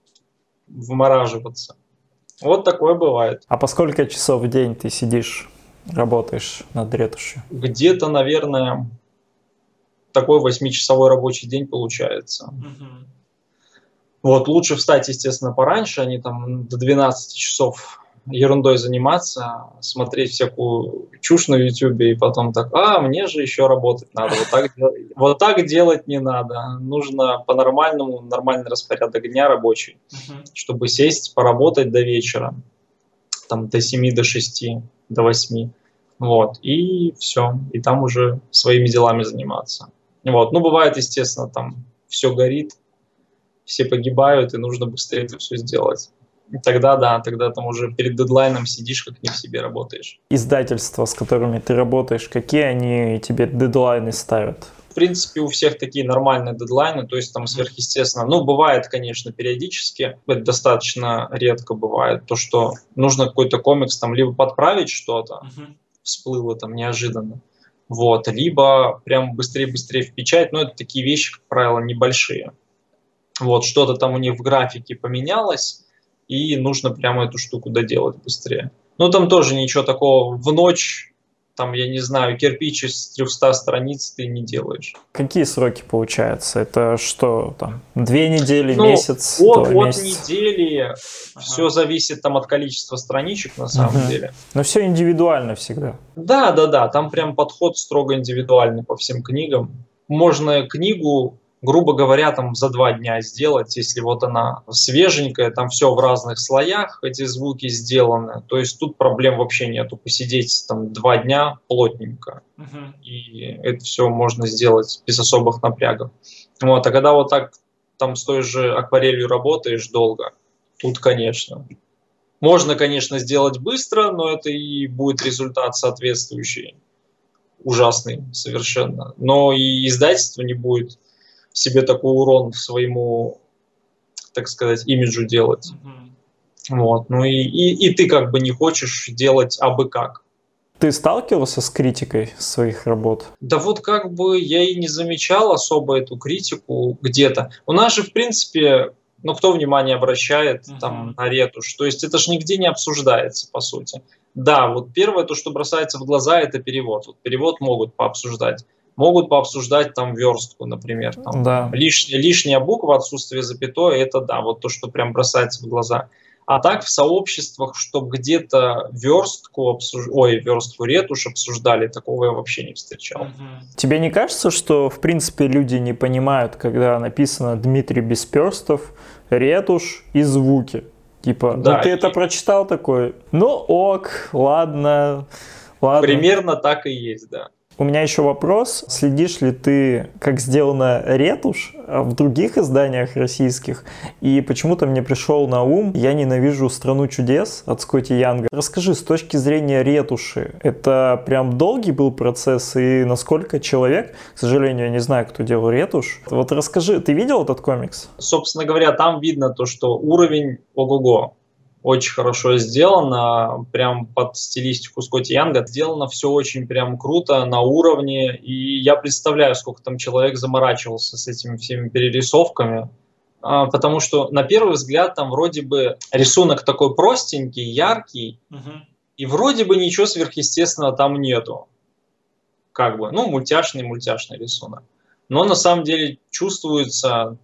вмораживаться. Вот такое бывает.
А по сколько часов в день ты сидишь, работаешь над ретушью?
Где-то, наверное, такой восьмичасовой рабочий день получается. Uh-huh. Вот, лучше встать, естественно, пораньше, они там до 12 часов ерундой заниматься, смотреть всякую чушь на YouTube и потом так, а, мне же еще работать надо. Вот так, вот так делать не надо. Нужно по-нормальному, нормальный распорядок дня рабочий, uh-huh. чтобы сесть, поработать до вечера, там до 7, до 6, до 8. Вот, и все. И там уже своими делами заниматься. Вот, ну, бывает, естественно, там все горит, все погибают, и нужно быстрее это все сделать тогда да, тогда там уже перед дедлайном сидишь, как не в себе работаешь.
Издательства, с которыми ты работаешь, какие они тебе дедлайны ставят?
В принципе, у всех такие нормальные дедлайны, то есть там сверхъестественно. Ну, бывает, конечно, периодически, это достаточно редко бывает, то, что нужно какой-то комикс там либо подправить что-то, uh-huh. всплыло там неожиданно, вот, либо прям быстрее-быстрее в печать, но это такие вещи, как правило, небольшие. Вот, что-то там у них в графике поменялось, и нужно прямо эту штуку доделать быстрее. Ну, там тоже ничего такого в ночь, там, я не знаю, кирпич из 300 страниц ты не делаешь.
Какие сроки получаются? Это что, там, две недели, ну, месяц?
От, от месяц? недели, ага. все зависит там от количества страничек на самом угу. деле.
Но все индивидуально всегда.
Да, да, да, там прям подход строго индивидуальный по всем книгам. Можно книгу грубо говоря, там за два дня сделать, если вот она свеженькая, там все в разных слоях, эти звуки сделаны, то есть тут проблем вообще нету, посидеть там два дня плотненько, uh-huh. и это все можно сделать без особых напрягов. Вот, а когда вот так там с той же акварелью работаешь долго, тут, конечно, можно, конечно, сделать быстро, но это и будет результат соответствующий, ужасный совершенно. Но и издательство не будет себе такой урон своему, так сказать, имиджу делать. Mm-hmm. Вот. Ну и, и, и ты как бы не хочешь делать абы как.
Ты сталкивался с критикой своих работ?
Да вот как бы я и не замечал особо эту критику где-то. У нас же, в принципе, ну кто внимание обращает uh-huh. там на ретушь? То есть это же нигде не обсуждается, по сути. Да, вот первое, то, что бросается в глаза, это перевод. Вот перевод могут пообсуждать могут пообсуждать там верстку, например. Там, да. лишняя, лишняя буква, отсутствие запятой, это да, вот то, что прям бросается в глаза. А так в сообществах, чтобы где-то верстку, обсуж... ой, верстку ретушь обсуждали, такого я вообще не встречал.
Тебе не кажется, что в принципе люди не понимают, когда написано Дмитрий Бесперстов, ретушь и звуки? Типа, да, ну ты и... это прочитал такой, ну ок, ладно,
Ладно. Примерно так и есть, да.
У меня еще вопрос. Следишь ли ты, как сделана ретушь в других изданиях российских? И почему-то мне пришел на ум «Я ненавижу страну чудес» от Скотти Янга. Расскажи, с точки зрения ретуши, это прям долгий был процесс? И насколько человек, к сожалению, я не знаю, кто делал ретушь. Вот расскажи, ты видел этот комикс?
Собственно говоря, там видно то, что уровень ого-го очень хорошо сделано, прям под стилистику Скотти Янга. Сделано все очень прям круто, на уровне, и я представляю, сколько там человек заморачивался с этими всеми перерисовками, а, потому что на первый взгляд там вроде бы рисунок такой простенький, яркий, угу. и вроде бы ничего сверхъестественного там нету. Как бы, ну, мультяшный, мультяшный рисунок. Но на самом деле чувствуется,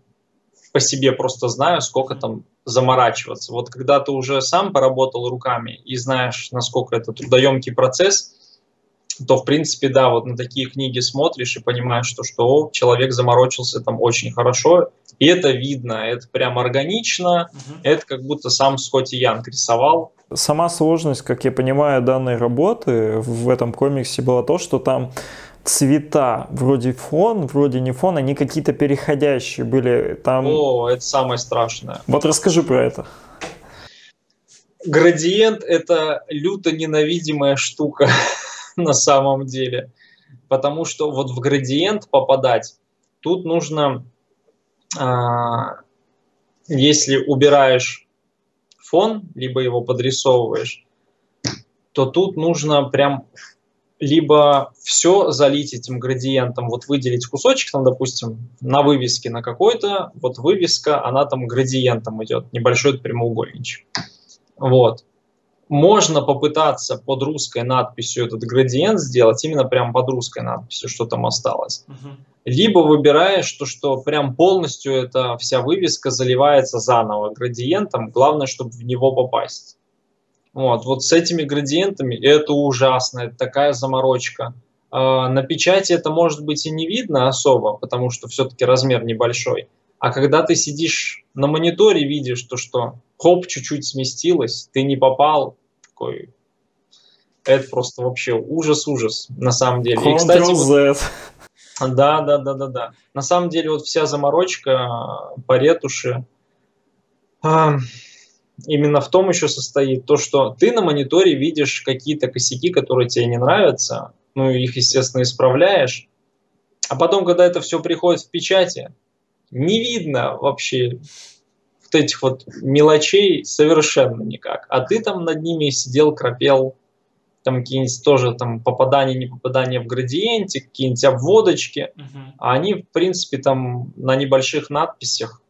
по себе просто знаю, сколько там заморачиваться. Вот когда ты уже сам поработал руками и знаешь, насколько это трудоемкий процесс, то, в принципе, да, вот на такие книги смотришь и понимаешь, что, что о, человек заморочился там очень хорошо, и это видно, это прям органично, угу. это как будто сам Скотти Янг рисовал.
Сама сложность, как я понимаю, данной работы в этом комиксе была то, что там цвета, вроде фон, вроде не фон, они какие-то переходящие были. Там...
О, это самое страшное.
Вот расскажи про это.
Градиент – это люто ненавидимая штука (laughs) на самом деле. Потому что вот в градиент попадать, тут нужно, а, если убираешь фон, либо его подрисовываешь, то тут нужно прям либо все залить этим градиентом, вот выделить кусочек, там, допустим, на вывеске на какой-то, вот вывеска, она там градиентом идет, небольшой прямоугольничек. Вот. Можно попытаться под русской надписью этот градиент сделать, именно прям под русской надписью, что там осталось. Угу. Либо выбираешь, то, что прям полностью эта вся вывеска заливается заново градиентом, главное, чтобы в него попасть. Вот, вот с этими градиентами это ужасно, это такая заморочка. А, на печати это может быть и не видно особо, потому что все-таки размер небольшой. А когда ты сидишь на мониторе, видишь то, что хоп, чуть-чуть сместилось, ты не попал, такой, это просто вообще ужас-ужас на самом деле.
И, кстати, вот,
да, да, да, да, да. На самом деле вот вся заморочка по ретуши, именно в том еще состоит то, что ты на мониторе видишь какие-то косяки, которые тебе не нравятся, ну, их, естественно, исправляешь, а потом, когда это все приходит в печати, не видно вообще вот этих вот мелочей совершенно никак. А ты там над ними сидел, кропел, там какие-нибудь тоже там попадания, не попадания в градиенте, какие-нибудь обводочки, uh-huh. а они, в принципе, там на небольших надписях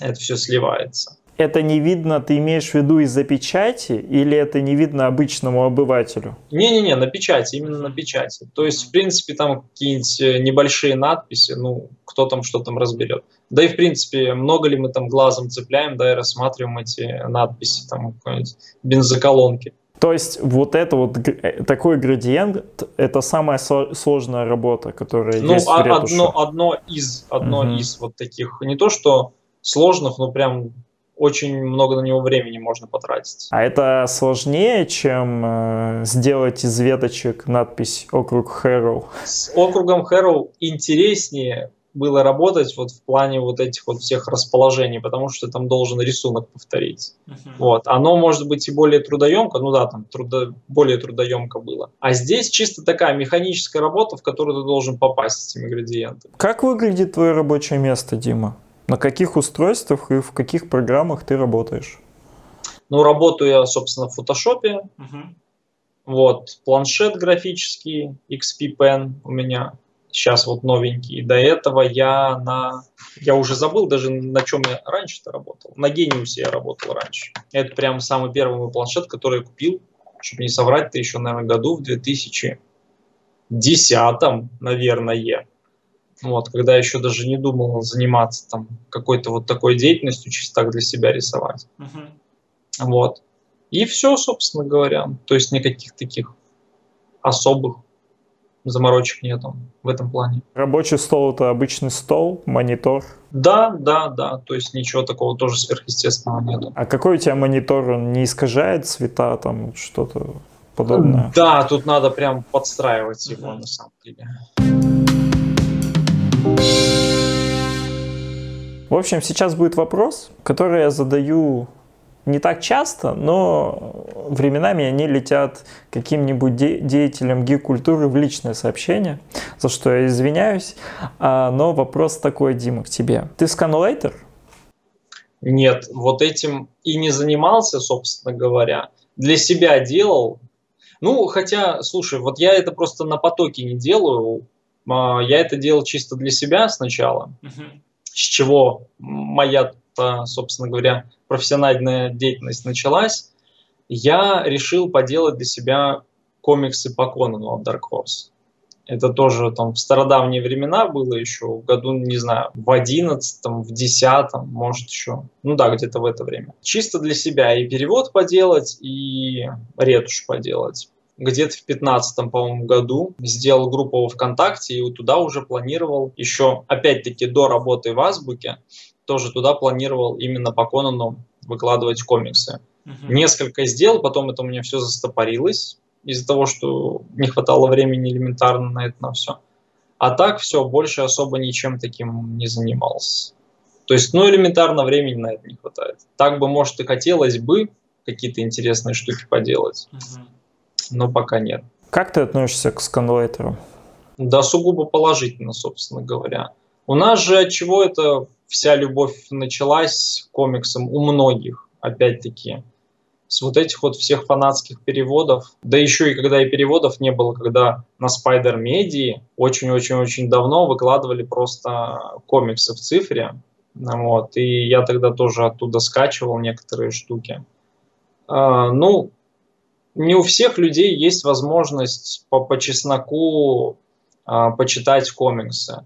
это все сливается
это не видно, ты имеешь в виду из-за печати, или это не видно обычному обывателю?
Не-не-не, на печати, именно на печати. То есть, в принципе, там какие-нибудь э, небольшие надписи, ну, кто там что там разберет. Да и, в принципе, много ли мы там глазом цепляем, да, и рассматриваем эти надписи, там, какой-нибудь бензоколонки.
То есть вот это вот э, такой градиент, это самая сложная работа, которая ну, есть в ретуше.
одно, одно из, одно угу. из вот таких, не то что сложных, но прям очень много на него времени можно потратить.
А это сложнее, чем э, сделать из веточек надпись «Округ Хэроу»?
С округом Хэроу интереснее было работать вот в плане вот этих вот всех расположений, потому что там должен рисунок повторить. Uh-huh. Вот. Оно может быть и более трудоемко, ну да, там трудо, более трудоемко было. А здесь чисто такая механическая работа, в которую ты должен попасть с этими градиентами.
Как выглядит твое рабочее место, Дима? На каких устройствах и в каких программах ты работаешь?
Ну, работаю я, собственно, в фотошопе. Угу. Вот, планшет графический XP Pen у меня сейчас вот новенький. До этого я на... Я уже забыл даже, на чем я раньше-то работал. На Genius я работал раньше. Это прям самый первый мой планшет, который я купил, чтобы не соврать, то еще, наверное, году в 2010, наверное. Вот, когда еще даже не думал заниматься там какой-то вот такой деятельностью, чисто так для себя рисовать. Uh-huh. Вот. И все, собственно говоря. То есть никаких таких особых заморочек нету в этом плане.
Рабочий стол это обычный стол, монитор?
Да, да, да. То есть ничего такого тоже сверхъестественного нету.
А какой у тебя монитор? Он не искажает цвета, там что-то? подобное.
Да, тут надо прям подстраивать его на самом деле.
В общем, сейчас будет вопрос, который я задаю не так часто, но временами они летят каким-нибудь де- деятелям гик-культуры в личное сообщение, за что я извиняюсь. А, но вопрос такой, Дима, к тебе. Ты сканлейтер?
Нет, вот этим и не занимался, собственно говоря. Для себя делал. Ну, хотя, слушай, вот я это просто на потоке не делаю. А, я это делал чисто для себя сначала. Uh-huh с чего моя, собственно говоря, профессиональная деятельность началась, я решил поделать для себя комиксы по Конану от Dark Horse. Это тоже там в стародавние времена было еще, в году, не знаю, в одиннадцатом, в десятом, может еще, ну да, где-то в это время. Чисто для себя и перевод поделать, и ретушь поделать где-то в 15 по-моему, году сделал группу во ВКонтакте и туда уже планировал еще, опять-таки, до работы в Азбуке, тоже туда планировал именно по Конану выкладывать комиксы. Угу. Несколько сделал, потом это у меня все застопорилось из-за того, что не хватало времени элементарно на это на все. А так все, больше особо ничем таким не занимался. То есть, ну, элементарно времени на это не хватает. Так бы, может, и хотелось бы какие-то интересные штуки поделать. Угу но пока нет.
Как ты относишься к сканлайтеру?
Да, сугубо положительно, собственно говоря. У нас же от чего это вся любовь началась к комиксам у многих, опять-таки, с вот этих вот всех фанатских переводов. Да еще и когда и переводов не было, когда на Spider Media очень-очень-очень давно выкладывали просто комиксы в цифре. Вот, и я тогда тоже оттуда скачивал некоторые штуки. А, ну, не у всех людей есть возможность по, по чесноку а, почитать комиксы,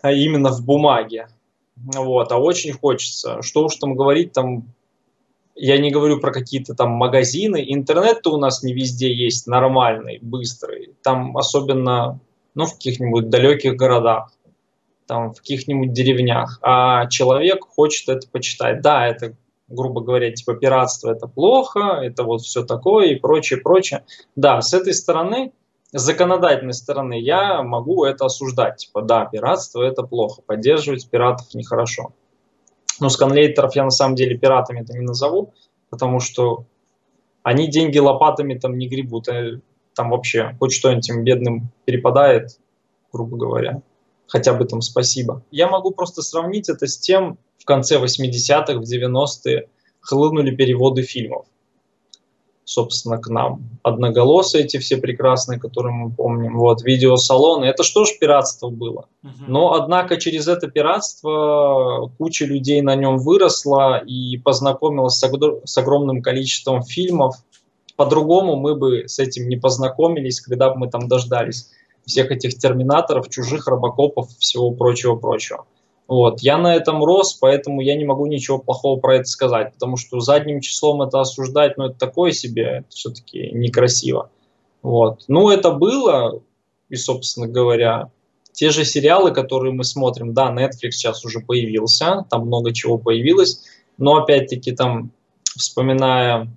а именно в бумаге. Вот, а очень хочется. Что уж там говорить, там я не говорю про какие-то там магазины. Интернет-то у нас не везде есть нормальный, быстрый. Там особенно ну, в каких-нибудь далеких городах, там в каких-нибудь деревнях. А человек хочет это почитать. Да, это грубо говоря, типа пиратство это плохо, это вот все такое и прочее, прочее. Да, с этой стороны, с законодательной стороны, я могу это осуждать. Типа, да, пиратство это плохо, поддерживать пиратов нехорошо. Но сканлейтеров я на самом деле пиратами это не назову, потому что они деньги лопатами там не гребут. Э, там вообще хоть что-нибудь им бедным перепадает, грубо говоря хотя бы там спасибо. Я могу просто сравнить это с тем, в конце 80-х, в 90-е хлынули переводы фильмов, собственно, к нам. Одноголосые эти все прекрасные, которые мы помним. Вот, видеосалоны. Это что ж пиратство было? Но, однако, через это пиратство куча людей на нем выросла и познакомилась с огромным количеством фильмов. По-другому мы бы с этим не познакомились, когда бы мы там дождались всех этих терминаторов, чужих робокопов, всего прочего-прочего. Вот. Я на этом рос, поэтому я не могу ничего плохого про это сказать, потому что задним числом это осуждать, ну, это такое себе, это все-таки некрасиво. Вот. Ну, это было, и, собственно говоря, те же сериалы, которые мы смотрим, да, Netflix сейчас уже появился, там много чего появилось, но, опять-таки, там, вспоминая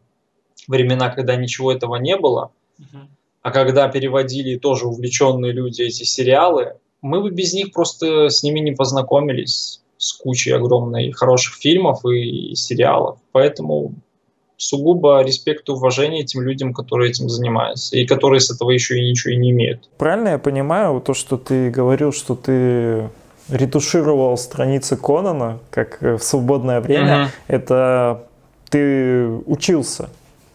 времена, когда ничего этого не было, uh-huh а когда переводили тоже увлеченные люди эти сериалы, мы бы без них просто с ними не познакомились с кучей огромной хороших фильмов и сериалов. Поэтому сугубо респект и уважение этим людям, которые этим занимаются, и которые с этого еще и ничего и не имеют.
Правильно я понимаю то, что ты говорил, что ты ретушировал страницы Конана, как в свободное время, угу. это ты учился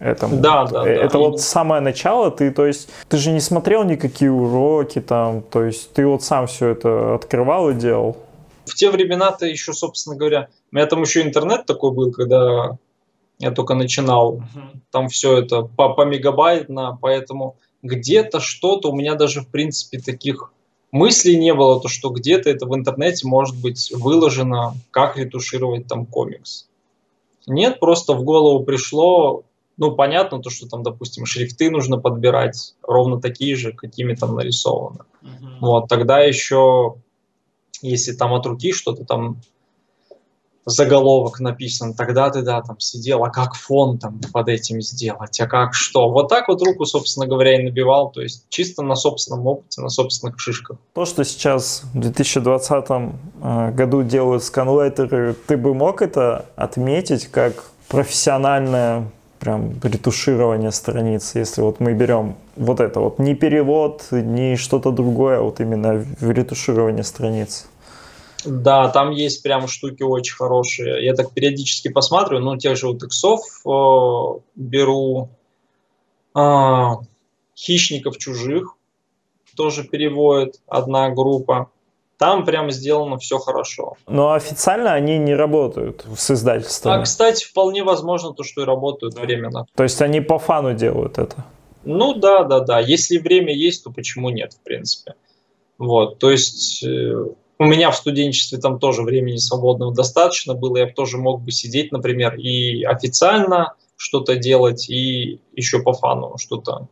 этому.
Да, да.
Это
да.
вот самое начало, ты, то есть, ты же не смотрел никакие уроки там, то есть, ты вот сам все это открывал и делал.
В те времена-то еще, собственно говоря, у меня там еще интернет такой был, когда я только начинал, uh-huh. там все это по, по мегабайтно, поэтому где-то что-то, у меня даже, в принципе, таких мыслей не было, то, что где-то это в интернете может быть выложено, как ретушировать там комикс. Нет, просто в голову пришло, ну, понятно, то, что там, допустим, шрифты нужно подбирать ровно такие же, какими там нарисованы. Uh-huh. Вот, тогда еще, если там от руки что-то там заголовок написан, тогда ты, да, там сидел, а как фон там под этим сделать, а как что. Вот так вот руку, собственно говоря, и набивал, то есть чисто на собственном опыте, на собственных шишках.
То, что сейчас в 2020 э, году делают сканлайтеры, ты бы мог это отметить как профессиональное прям ретуширование страниц, если вот мы берем вот это вот, не перевод, не что-то другое, вот именно ретуширование страниц.
Да, там есть прям штуки очень хорошие. Я так периодически посматриваю, ну, тех же вот иксов э, беру, э, хищников чужих тоже переводит одна группа. Там прям сделано все хорошо.
Но официально они не работают с издательством.
А, кстати, вполне возможно то, что и работают временно.
То есть они по фану делают это?
Ну да, да, да. Если время есть, то почему нет, в принципе. Вот, то есть э, у меня в студенчестве там тоже времени свободного достаточно было, я тоже мог бы сидеть, например, и официально что-то делать, и еще по фану что-то,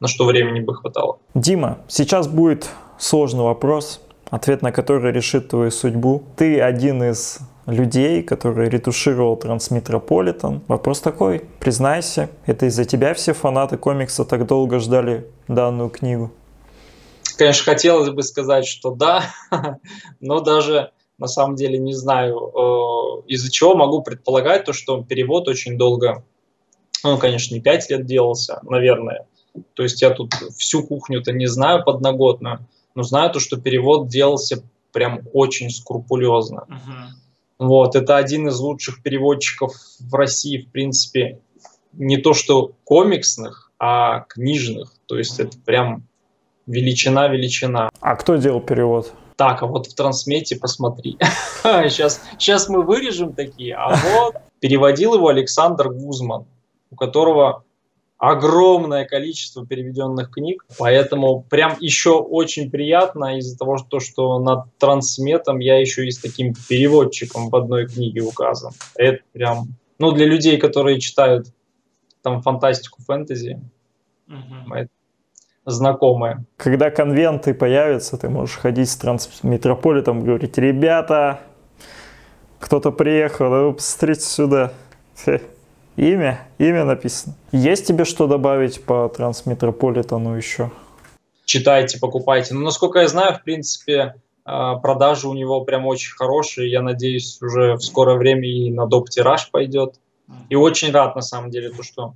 на что времени бы хватало.
Дима, сейчас будет сложный вопрос ответ на который решит твою судьбу. Ты один из людей, который ретушировал Трансметрополитен. Вопрос такой, признайся, это из-за тебя все фанаты комикса так долго ждали данную книгу?
Конечно, хотелось бы сказать, что да, (laughs) но даже на самом деле не знаю, э, из-за чего могу предполагать то, что перевод очень долго, ну, конечно, не 5 лет делался, наверное. То есть я тут всю кухню-то не знаю подноготную, но знаю то, что перевод делался прям очень скрупулезно. Uh-huh. Вот, это один из лучших переводчиков в России, в принципе, не то что комиксных, а книжных. То есть это прям величина-величина.
А кто делал перевод?
Так, а вот в трансмете посмотри. (laughs) сейчас, сейчас мы вырежем такие, а вот переводил его Александр Гузман, у которого огромное количество переведенных книг, поэтому прям еще очень приятно из-за того, что, что над трансметом я еще и с таким переводчиком в одной книге указан. Это прям, ну, для людей, которые читают там фантастику, фэнтези, угу. это знакомое.
Когда конвенты появятся, ты можешь ходить с трансметрополитом и говорить, ребята, кто-то приехал, вы посмотрите сюда. (laughs) Имя, имя написано. Есть тебе что добавить по Трансметрополитану еще?
Читайте, покупайте. Ну, насколько я знаю, в принципе, а, продажи у него прям очень хорошие. Я надеюсь, уже в скорое время и на доп. тираж пойдет. И очень рад, на самом деле, то, что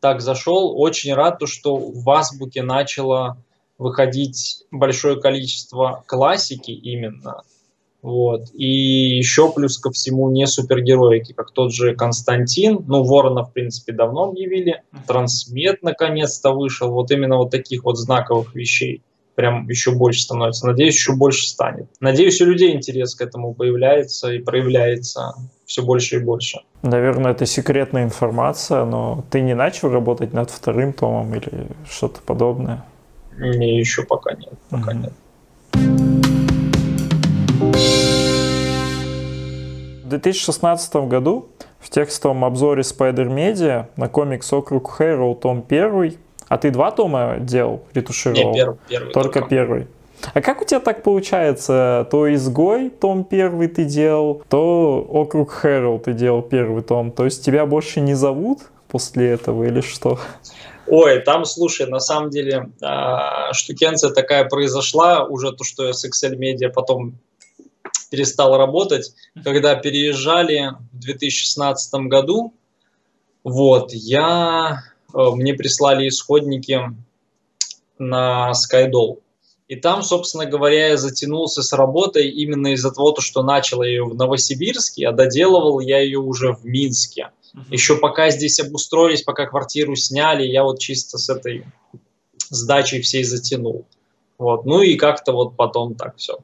так зашел. Очень рад, то, что в Азбуке начало выходить большое количество классики именно – вот. И еще плюс ко всему не супергероики, как тот же Константин. Ну, Ворона, в принципе, давно объявили. Трансмет наконец-то вышел. Вот именно вот таких вот знаковых вещей прям еще больше становится. Надеюсь, еще больше станет. Надеюсь, у людей интерес к этому появляется и проявляется все больше и больше.
Наверное, это секретная информация, но ты не начал работать над вторым томом или что-то подобное?
Не, еще пока нет. Пока mm-hmm. нет.
В 2016 году в текстовом обзоре Spider Media на комикс «Округ Хэрроу» том первый, а ты два тома делал, ретушировал?
Не, первый, первый
только, только первый. А как у тебя так получается? То «Изгой» том первый ты делал, то «Округ Хэрроу» ты делал первый том. То есть тебя больше не зовут после этого или что?
Ой, там, слушай, на самом деле э, штукенция такая произошла, уже то, что я с Excel Media потом перестал работать, когда переезжали в 2016 году. Вот, я, э, мне прислали исходники на Skydoll. И там, собственно говоря, я затянулся с работой именно из-за того, что начал ее в Новосибирске, а доделывал я ее уже в Минске. Uh-huh. Еще пока здесь обустроились, пока квартиру сняли, я вот чисто с этой сдачей всей затянул. Вот. Ну и как-то вот потом так все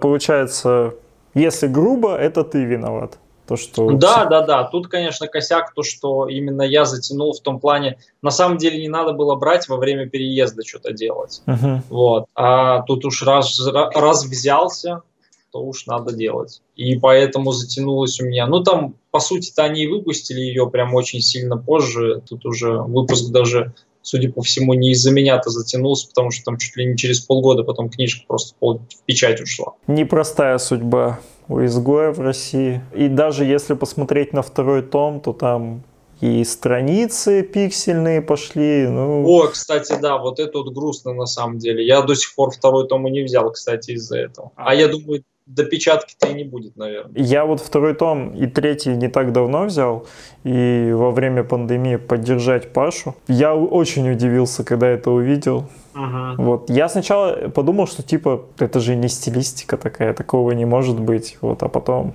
получается, если грубо, это ты виноват. То, что...
Да, да, да. Тут, конечно, косяк, то, что именно я затянул в том плане. На самом деле не надо было брать во время переезда что-то делать. Uh-huh. Вот. А тут уж раз, раз взялся, то уж надо делать. И поэтому затянулось у меня. Ну, там, по сути-то, они и выпустили ее прям очень сильно позже. Тут уже выпуск даже судя по всему, не из-за меня-то затянулся, потому что там чуть ли не через полгода потом книжка просто в печать ушла.
Непростая судьба у изгоя в России. И даже если посмотреть на второй том, то там и страницы пиксельные пошли. Ну...
О, кстати, да, вот это вот грустно на самом деле. Я до сих пор второй том и не взял, кстати, из-за этого. А я думаю, допечатки-то и не будет, наверное.
Я вот второй том и третий не так давно взял, и во время пандемии поддержать Пашу. Я очень удивился, когда это увидел. Угу. Вот. Я сначала подумал, что типа это же не стилистика такая, такого не может быть. Вот, а потом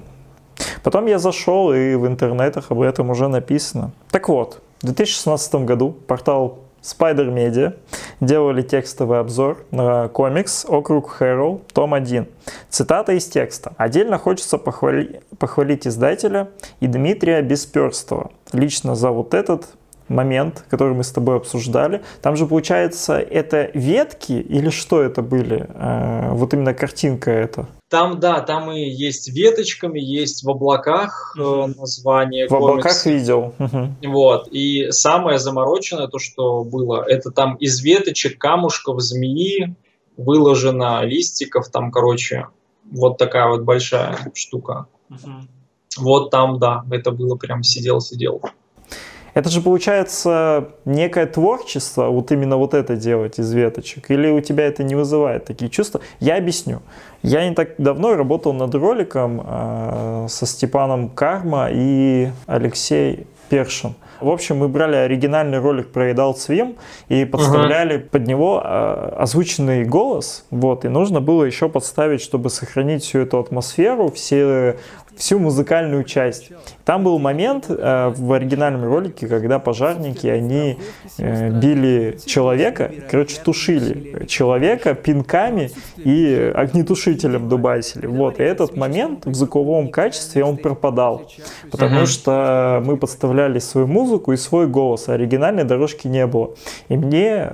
Потом я зашел, и в интернетах об этом уже написано. Так вот, в 2016 году портал Spider Media делали текстовый обзор на комикс «Округ Хэрол», том 1. Цитата из текста. «Отдельно хочется похвали... похвалить издателя и Дмитрия Бесперстова. Лично за вот этот момент, который мы с тобой обсуждали. Там же, получается, это ветки или что это были? Э, вот именно картинка это.
Там, да, там и есть веточками, есть в облаках э, название.
В комикса. облаках видел.
Вот. И самое замороченное, то, что было, это там из веточек, камушков, змеи выложено, листиков, там, короче, вот такая вот большая штука. Вот там, да, это было прям сидел-сидел.
Это же получается некое творчество, вот именно вот это делать из веточек, или у тебя это не вызывает такие чувства? Я объясню. Я не так давно работал над роликом э, со Степаном Карма и Алексей Першин. В общем, мы брали оригинальный ролик про Adult Swim и подставляли uh-huh. под него э, озвученный голос. Вот, и нужно было еще подставить, чтобы сохранить всю эту атмосферу, все всю музыкальную часть. Там был момент э, в оригинальном ролике, когда пожарники, они э, били человека, короче, тушили человека пинками и огнетушителем дубасили. Вот, и этот момент в звуковом качестве, он пропадал, потому uh-huh. что мы подставляли свою музыку и свой голос, а оригинальной дорожки не было. И мне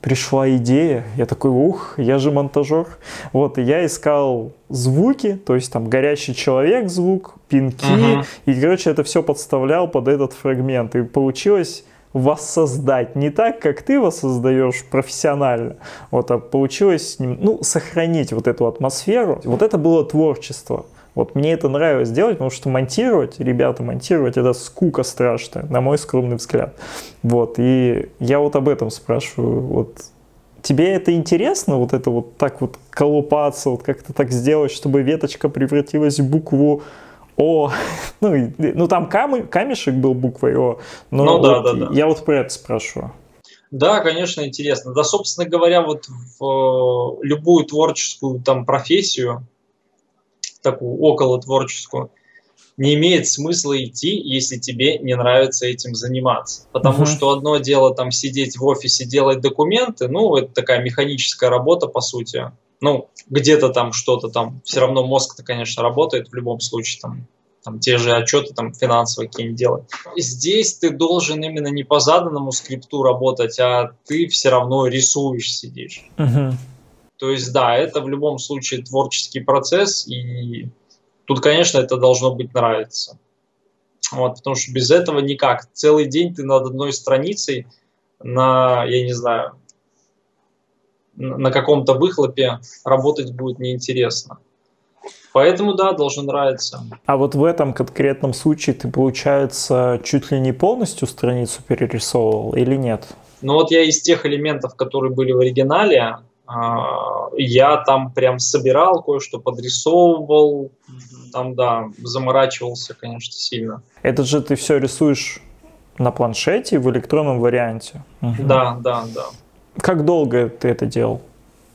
пришла идея, я такой, ух, я же монтажер. Вот, и я искал звуки, то есть там горящий человек звук, пинки, uh-huh. и, короче, это все подставлял под этот фрагмент. И получилось воссоздать не так, как ты воссоздаешь профессионально, вот, а получилось, ну, сохранить вот эту атмосферу. Вот это было творчество. Вот мне это нравилось делать, потому что монтировать, ребята, монтировать это скука страшная, на мой скромный взгляд. Вот, и я вот об этом спрашиваю. Вот тебе это интересно, вот это вот так вот колупаться, вот как-то так сделать, чтобы веточка превратилась в букву о, (laughs) ну, ну там кам, камешек был буквой О, но ну, да, вот да, да. я вот про это спрашиваю.
Да, конечно, интересно. Да, собственно говоря, вот в любую творческую там профессию, такую около творческую, не имеет смысла идти, если тебе не нравится этим заниматься. Потому uh-huh. что одно дело там сидеть в офисе, делать документы, ну, это такая механическая работа, по сути. Ну, где-то там что-то там, все равно мозг-то, конечно, работает в любом случае, там, там те же отчеты там финансовые какие-нибудь делать. Здесь ты должен именно не по заданному скрипту работать, а ты все равно рисуешь, сидишь. Uh-huh. То есть, да, это в любом случае творческий процесс, и тут, конечно, это должно быть нравиться. Вот, потому что без этого никак. Целый день ты над одной страницей на, я не знаю, на каком-то выхлопе работать будет неинтересно. Поэтому, да, должен нравиться.
А вот в этом конкретном случае ты, получается, чуть ли не полностью страницу перерисовывал или нет?
Ну вот я из тех элементов, которые были в оригинале, я там прям собирал, кое-что подрисовывал, там, да, заморачивался, конечно, сильно.
Это же ты все рисуешь на планшете в электронном варианте?
Угу. Да, да, да.
Как долго ты это делал?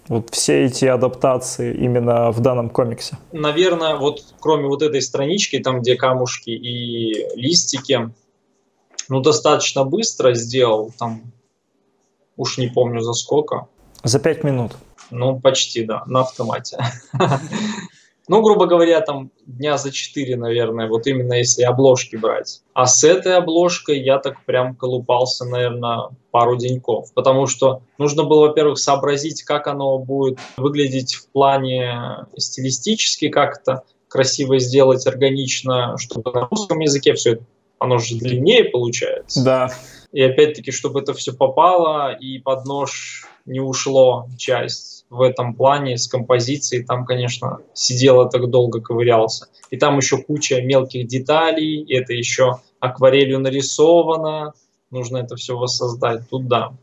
Вот все эти адаптации именно в данном комиксе?
Наверное, вот кроме вот этой странички, там где камушки и листики, ну достаточно быстро сделал, там уж не помню за сколько.
За пять минут.
Ну, почти, да, на автомате. (laughs) Ну, грубо говоря, там дня за четыре, наверное, вот именно если обложки брать. А с этой обложкой я так прям колупался, наверное, пару деньков. Потому что нужно было, во-первых, сообразить, как оно будет выглядеть в плане стилистически, как это красиво сделать, органично, чтобы на русском языке все это, оно же длиннее получается.
Да.
И опять-таки, чтобы это все попало и под нож не ушло часть в этом плане с композицией. Там, конечно, сидел так долго ковырялся. И там еще куча мелких деталей, это еще акварелью нарисовано, нужно это все воссоздать. Тут да,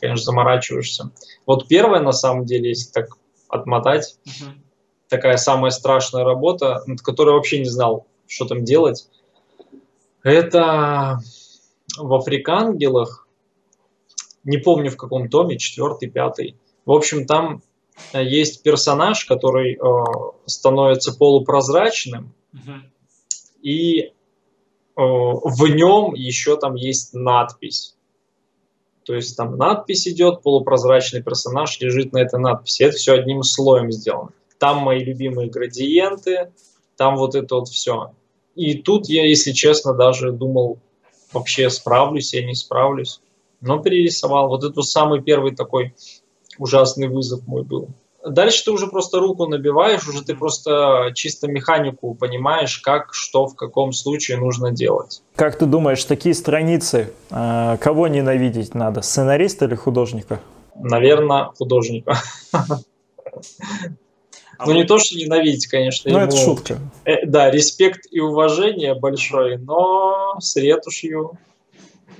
конечно, заморачиваешься. Вот первое, на самом деле, если так отмотать, uh-huh. такая самая страшная работа, над которой вообще не знал, что там делать, это в «Африкангелах», не помню в каком томе, четвертый, пятый. В общем, там э, есть персонаж, который э, становится полупрозрачным, uh-huh. и э, в нем еще там есть надпись. То есть там надпись идет, полупрозрачный персонаж лежит на этой надписи. Это все одним слоем сделано. Там мои любимые градиенты, там вот это вот все. И тут я, если честно, даже думал, вообще справлюсь я, не справлюсь. Но перерисовал. Вот это самый первый такой ужасный вызов мой был. Дальше ты уже просто руку набиваешь, уже ты просто чисто механику понимаешь, как, что, в каком случае нужно делать.
Как ты думаешь, такие страницы, э, кого ненавидеть надо, сценариста или художника?
Наверное, художника. А ну, не то, что ненавидеть, конечно.
Ну, это шутка.
Э, да, респект и уважение большое, но с ретушью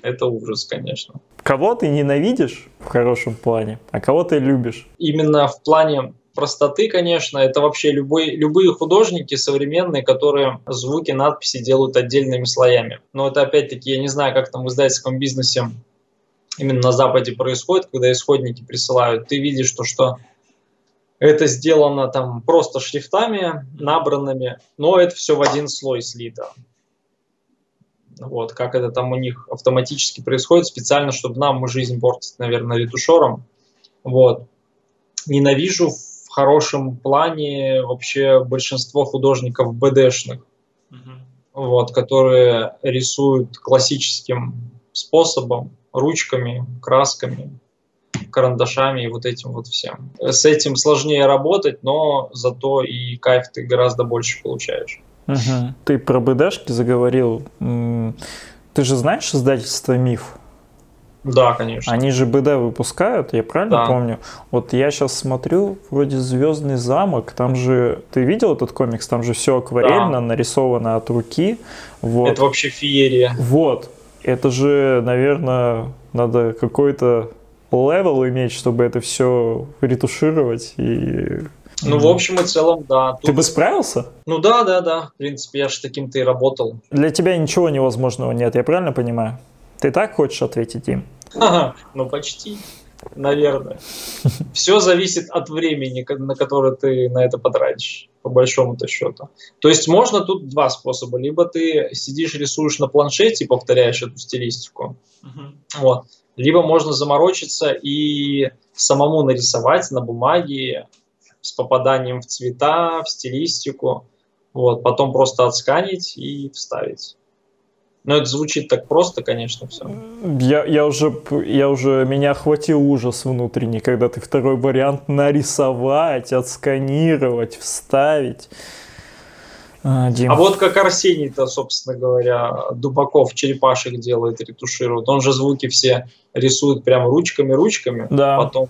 это ужас, конечно.
Кого ты ненавидишь в хорошем плане, а кого ты любишь?
Именно в плане простоты, конечно, это вообще любой, любые художники современные, которые звуки, надписи делают отдельными слоями. Но это опять-таки, я не знаю, как там в издательском бизнесе именно на Западе происходит, когда исходники присылают, ты видишь, что, что это сделано там просто шрифтами набранными, но это все в один слой слито. Вот, как это там у них автоматически происходит, специально, чтобы нам жизнь портить, наверное, ретушером. Вот. Ненавижу в хорошем плане вообще большинство художников БДшных, uh-huh. вот, которые рисуют классическим способом, ручками, красками, карандашами и вот этим вот всем. С этим сложнее работать, но зато и кайф ты гораздо больше получаешь.
Угу. Ты про БДшки заговорил. Ты же знаешь издательство «Миф»?
Да, конечно.
Они же БД выпускают, я правильно да. помню? Вот я сейчас смотрю, вроде «Звездный замок», там же, ты видел этот комикс? Там же все акварельно, да. нарисовано от руки.
Вот. Это вообще феерия.
Вот. Это же, наверное, надо какой-то level иметь, чтобы это все ретушировать и
ну, в общем и целом, да.
Тут... Ты бы справился?
Ну да, да, да. В принципе, я же таким-то и работал.
Для тебя ничего невозможного нет, я правильно понимаю? Ты так хочешь ответить им?
Ага, ну почти, наверное. (laughs) Все зависит от времени, на которое ты на это потратишь, по большому-то счету. То есть можно тут два способа. Либо ты сидишь, рисуешь на планшете и повторяешь эту стилистику. Uh-huh. Вот. Либо можно заморочиться и самому нарисовать на бумаге с попаданием в цвета, в стилистику, вот, потом просто отсканить и вставить. Но это звучит так просто, конечно, все.
Я, я, уже, я уже, меня охватил ужас внутренний, когда ты второй вариант нарисовать, отсканировать, вставить.
А, Дим. а вот как Арсений-то, собственно говоря, Дубаков черепашек делает, ретуширует. Он же звуки все рисует прямо ручками-ручками.
Да.
Потом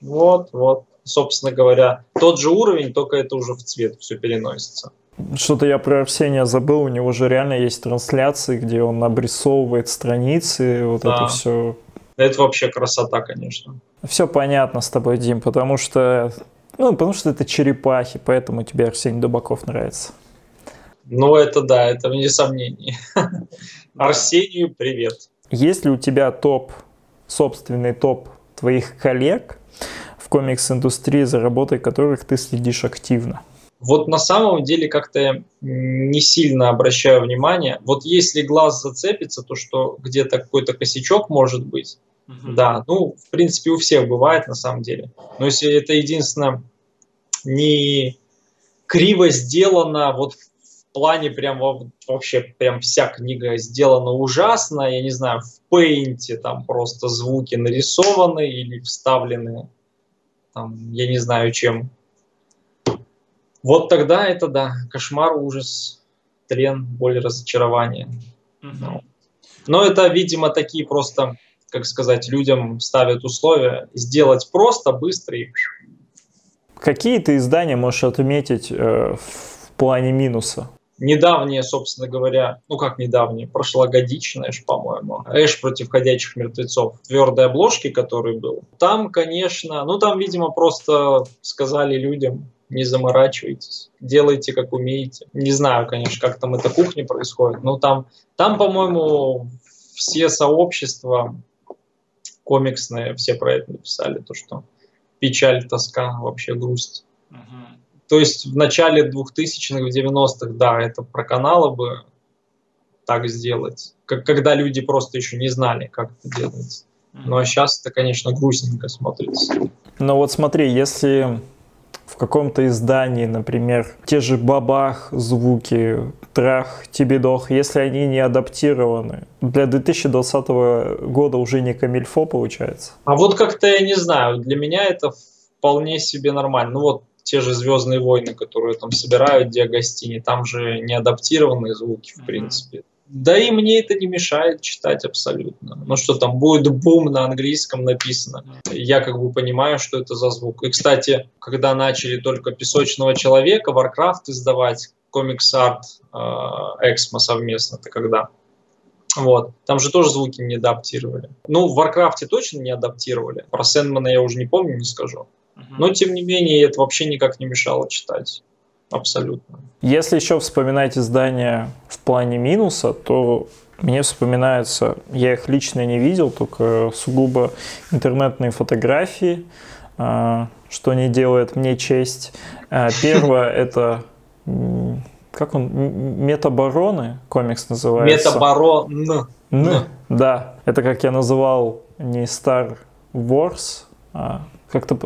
вот, вот собственно говоря, тот же уровень, только это уже в цвет все переносится.
Что-то я про Арсения забыл, у него же реально есть трансляции, где он обрисовывает страницы, вот да. это все.
Это вообще красота, конечно.
Все понятно с тобой, Дим, потому что, ну, потому что это черепахи, поэтому тебе Арсений Дубаков нравится.
Ну, это да, это вне сомнений. (laughs) Арсению привет.
Есть ли у тебя топ, собственный топ твоих коллег, комикс-индустрии, за работой которых ты следишь активно?
Вот на самом деле как-то не сильно обращаю внимание. Вот если глаз зацепится, то что где-то какой-то косячок может быть, угу. да, ну, в принципе, у всех бывает на самом деле. Но если это единственное не криво сделано, вот в плане прям вообще прям вся книга сделана ужасно, я не знаю, в пейнте там просто звуки нарисованы или вставлены там, я не знаю чем. Вот тогда это, да, кошмар, ужас, тлен, боль, разочарование. Угу. Но это, видимо, такие просто, как сказать, людям ставят условия сделать просто, быстро и
Какие ты издания можешь отметить э, в плане минуса?
Недавние, собственно говоря, ну как недавние, прошлогодичные, по-моему, Эш против ходячих мертвецов, твердой обложки, который был. Там, конечно, ну там, видимо, просто сказали людям, не заморачивайтесь, делайте как умеете. Не знаю, конечно, как там эта кухня происходит, но там, там по-моему, все сообщества комиксные, все про это написали, то, что печаль, тоска, вообще грусть. Uh-huh. То есть в начале 2000-х, в 90-х, да, это проканало бы так сделать, как, когда люди просто еще не знали, как это делается. Ну а сейчас это, конечно, грустненько смотрится.
Ну вот смотри, если в каком-то издании, например, те же бабах, звуки, трах, тебедох, если они не адаптированы, для 2020 года уже не камильфо получается?
А вот как-то я не знаю, для меня это вполне себе нормально. Ну вот те же Звездные войны, которые там собирают Диагостини, там же не адаптированные звуки, в принципе. Да и мне это не мешает читать абсолютно. Ну что там, будет бум на английском написано. Я как бы понимаю, что это за звук. И, кстати, когда начали только «Песочного человека», Warcraft издавать, комикс арт э, Эксмо совместно, это когда? Вот. Там же тоже звуки не адаптировали. Ну, в Warcraft точно не адаптировали. Про Сэндмана я уже не помню, не скажу. Но, тем не менее, это вообще никак не мешало читать. Абсолютно.
Если еще вспоминать издания в плане минуса, то мне вспоминаются, я их лично не видел, только сугубо интернетные фотографии, а, что не делает мне честь. А, первое – это как он, Метабароны комикс называется?
Метабарон.
Н. Да, это как я называл не Star Wars, а как-то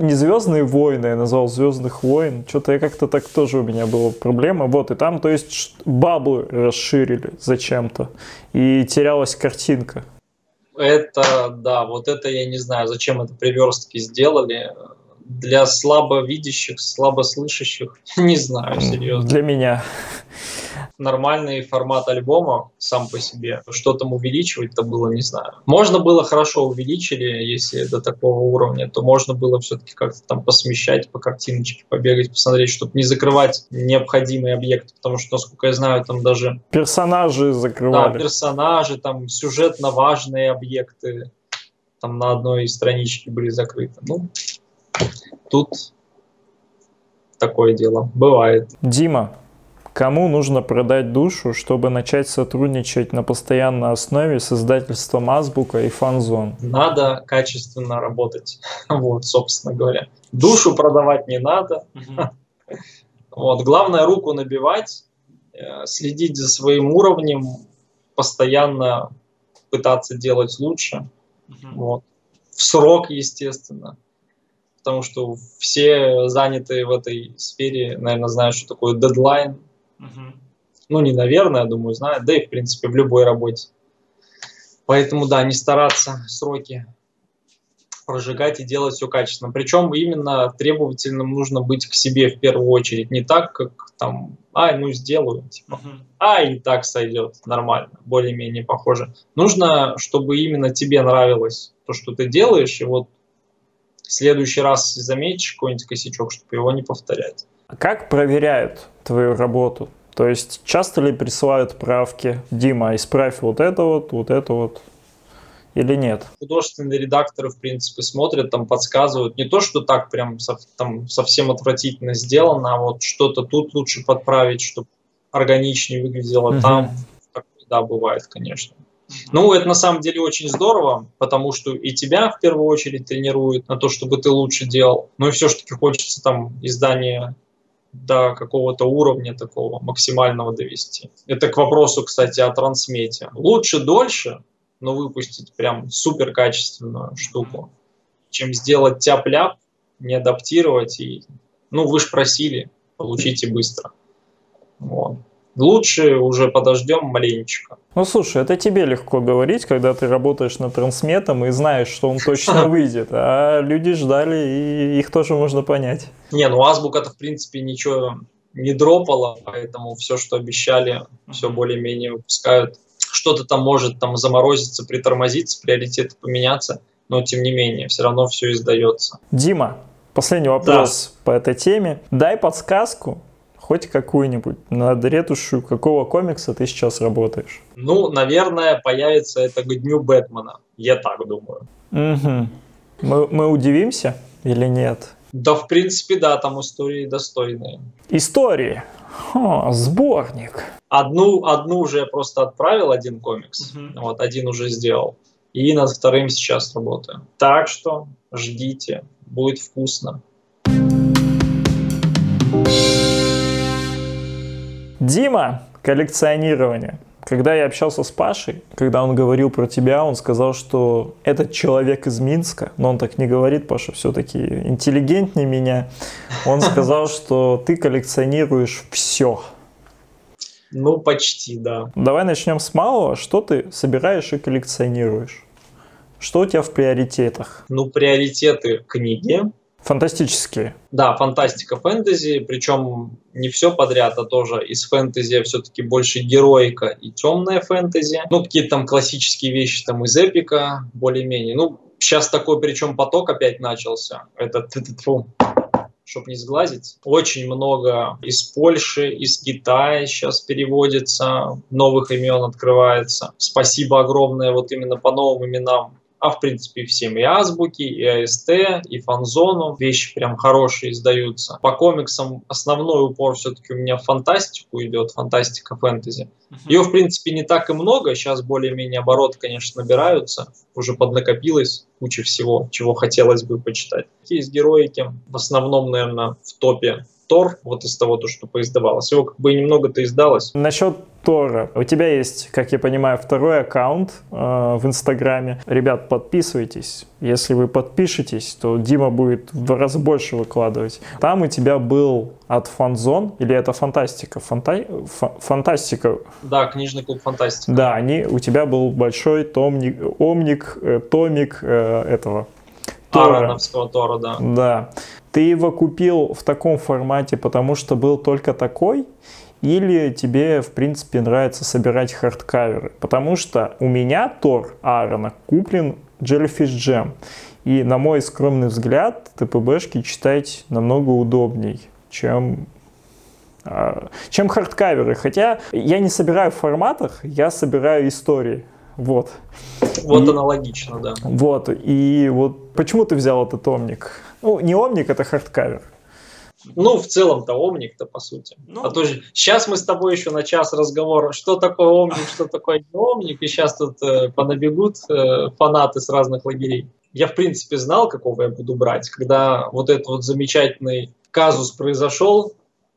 не Звездные войны, я назвал Звездных войн. Что-то я как-то так тоже у меня была проблема. Вот, и там, то есть, баблы расширили зачем-то. И терялась картинка.
Это, да, вот это я не знаю, зачем это приверстки сделали. Для слабовидящих, слабослышащих, (laughs) не знаю, серьезно.
Для меня
нормальный формат альбома сам по себе. Что там увеличивать-то было, не знаю. Можно было хорошо увеличили, если до такого уровня, то можно было все-таки как-то там посмещать по картиночке, побегать, посмотреть, чтобы не закрывать необходимые объекты, потому что, насколько я знаю, там даже...
Персонажи закрывали.
Да, персонажи, там сюжетно важные объекты там на одной страничке были закрыты. Ну, тут такое дело. Бывает.
Дима, Кому нужно продать душу, чтобы начать сотрудничать на постоянной основе с издательством Азбука и Фанзон?
Надо качественно работать. (laughs) Вот, собственно говоря. Душу продавать не надо. (laughs) Вот, главное руку набивать, э, следить за своим уровнем, постоянно пытаться делать лучше. Вот. В срок, естественно. Потому что все занятые в этой сфере, наверное, знают, что такое дедлайн, ну, не наверное, я думаю, знают, да и, в принципе, в любой работе. Поэтому, да, не стараться сроки прожигать и делать все качественно. Причем именно требовательным нужно быть к себе в первую очередь. Не так, как там, ай, ну сделаю, типа, uh-huh. а и так сойдет, нормально, более-менее похоже. Нужно, чтобы именно тебе нравилось то, что ты делаешь, и вот в следующий раз заметишь какой-нибудь косячок, чтобы его не повторять.
Как проверяют твою работу? То есть часто ли присылают правки? Дима, исправь вот это вот, вот это вот или нет?
Художественные редакторы, в принципе, смотрят, там подсказывают. Не то, что так прям там, совсем отвратительно сделано, а вот что-то тут лучше подправить, чтобы органичнее выглядело угу. там. Так, да, бывает, конечно. Ну, это на самом деле очень здорово, потому что и тебя в первую очередь тренируют на то, чтобы ты лучше делал. Ну и все-таки хочется там издание до какого-то уровня такого максимального довести. Это к вопросу, кстати, о трансмете. Лучше дольше, но выпустить прям супер качественную штуку, чем сделать тяп-ляп, не адаптировать и, ну, вы же просили, получите быстро. Вот лучше уже подождем маленечко.
Ну слушай, это тебе легко говорить, когда ты работаешь над трансметом и знаешь, что он точно (laughs) выйдет, а люди ждали, и их тоже можно понять.
Не, ну азбука-то в принципе ничего не дропала, поэтому все, что обещали, все более-менее выпускают. Что-то там может там заморозиться, притормозиться, приоритеты поменяться, но тем не менее, все равно все издается.
Дима, Последний вопрос да. по этой теме. Дай подсказку, хоть какую-нибудь, над ретушью какого комикса ты сейчас работаешь?
Ну, наверное, появится это к дню Бэтмена. Я так думаю.
Угу. Мы, мы удивимся или нет?
Да, в принципе, да, там истории достойные.
Истории? О, сборник.
Одну, одну уже я просто отправил, один комикс. Угу. Вот, один уже сделал. И над вторым сейчас работаю. Так что ждите, будет вкусно.
Дима, коллекционирование. Когда я общался с Пашей, когда он говорил про тебя, он сказал, что этот человек из Минска, но он так не говорит, Паша все-таки интеллигентнее меня. Он сказал, (laughs) что ты коллекционируешь все.
Ну, почти, да.
Давай начнем с малого. Что ты собираешь и коллекционируешь? Что у тебя в приоритетах?
Ну, приоритеты книги,
Фантастические.
Да, фантастика, фэнтези, причем не все подряд, а тоже из фэнтези все-таки больше героика и темная фэнтези. Ну, какие-то там классические вещи там из эпика, более-менее. Ну, сейчас такой причем поток опять начался. Это чтобы не сглазить. Очень много из Польши, из Китая сейчас переводится, новых имен открывается. Спасибо огромное вот именно по новым именам а в принципе всем и азбуки, и АСТ, и фанзону. Вещи прям хорошие издаются. По комиксам основной упор все-таки у меня в фантастику идет, фантастика, фэнтези. Ее, в принципе, не так и много. Сейчас более-менее обороты, конечно, набираются. Уже поднакопилось куча всего, чего хотелось бы почитать. Из героики в основном, наверное, в топе Тор, вот из того, то, что поиздавалось. Его как бы немного-то издалось.
Насчет Тора. У тебя есть, как я понимаю, второй аккаунт э, в Инстаграме. Ребят, подписывайтесь. Если вы подпишетесь, то Дима будет в два раза больше выкладывать. Там у тебя был от Фанзон, или это фантастика? Фанта... Фантастика.
Да, книжный клуб фантастика.
Да, они, у тебя был большой томник, омник, э, томик э, этого
Тора. Аароновского Тора, да.
Да. Ты его купил в таком формате, потому что был только такой, или тебе, в принципе, нравится собирать hardcover ы? Потому что у меня Тор Аарона куплен Jellyfish Jam. И, на мой скромный взгляд, TPB шки читать намного удобней, чем а, чем hardcover ы. Хотя я не собираю в форматах, я собираю истории. Вот.
Вот и, аналогично, да.
Вот. И вот почему ты взял этот омник? Ну, не омник, это hardcover.
Ну, в целом-то омник-то, по сути. Ну, а то же, сейчас мы с тобой еще на час разговора, что такое омник, что такое не омник, и сейчас тут э, понабегут э, фанаты с разных лагерей. Я, в принципе, знал, какого я буду брать. Когда вот этот вот замечательный казус произошел,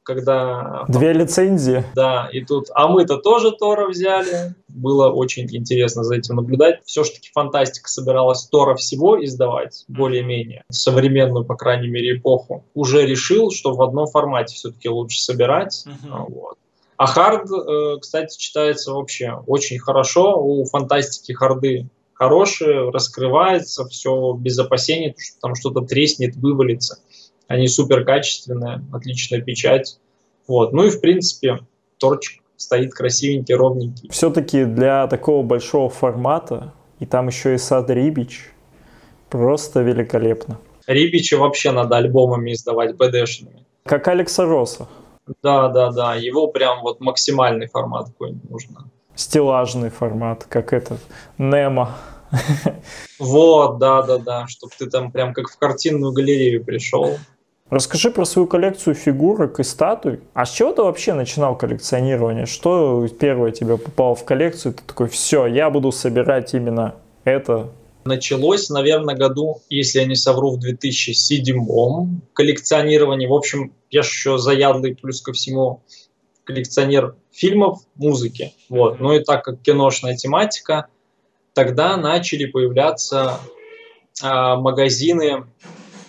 когда...
Две лицензии.
Да, и тут... А мы-то тоже Тора взяли. Было очень интересно за этим наблюдать. Все-таки фантастика собиралась Тора всего издавать, более-менее, современную, по крайней мере, эпоху. Уже решил, что в одном формате все-таки лучше собирать. Uh-huh. Вот. А хард, э, кстати, читается вообще очень хорошо. У фантастики харды хорошие, раскрывается, все без опасений, что там что-то треснет, вывалится. Они супер качественные, отличная печать. Вот. Ну и в принципе торчик стоит красивенький, ровненький.
Все-таки для такого большого формата, и там еще и сад Рибич, просто великолепно.
Рибича вообще надо альбомами издавать, БДшными.
Как Алекса Росса.
Да, да, да. Его прям вот максимальный формат какой-нибудь нужно.
Стеллажный формат, как этот Немо.
Вот, да, да, да. Чтобы ты там прям как в картинную галерею пришел.
Расскажи про свою коллекцию фигурок и статуй. А с чего ты вообще начинал коллекционирование? Что первое тебе попало в коллекцию? Ты такой, все, я буду собирать именно это.
Началось, наверное, году, если я не совру, в 2007 коллекционирование. В общем, я же еще заядлый, плюс ко всему, коллекционер фильмов, музыки. Вот. Ну и так как киношная тематика, тогда начали появляться а, магазины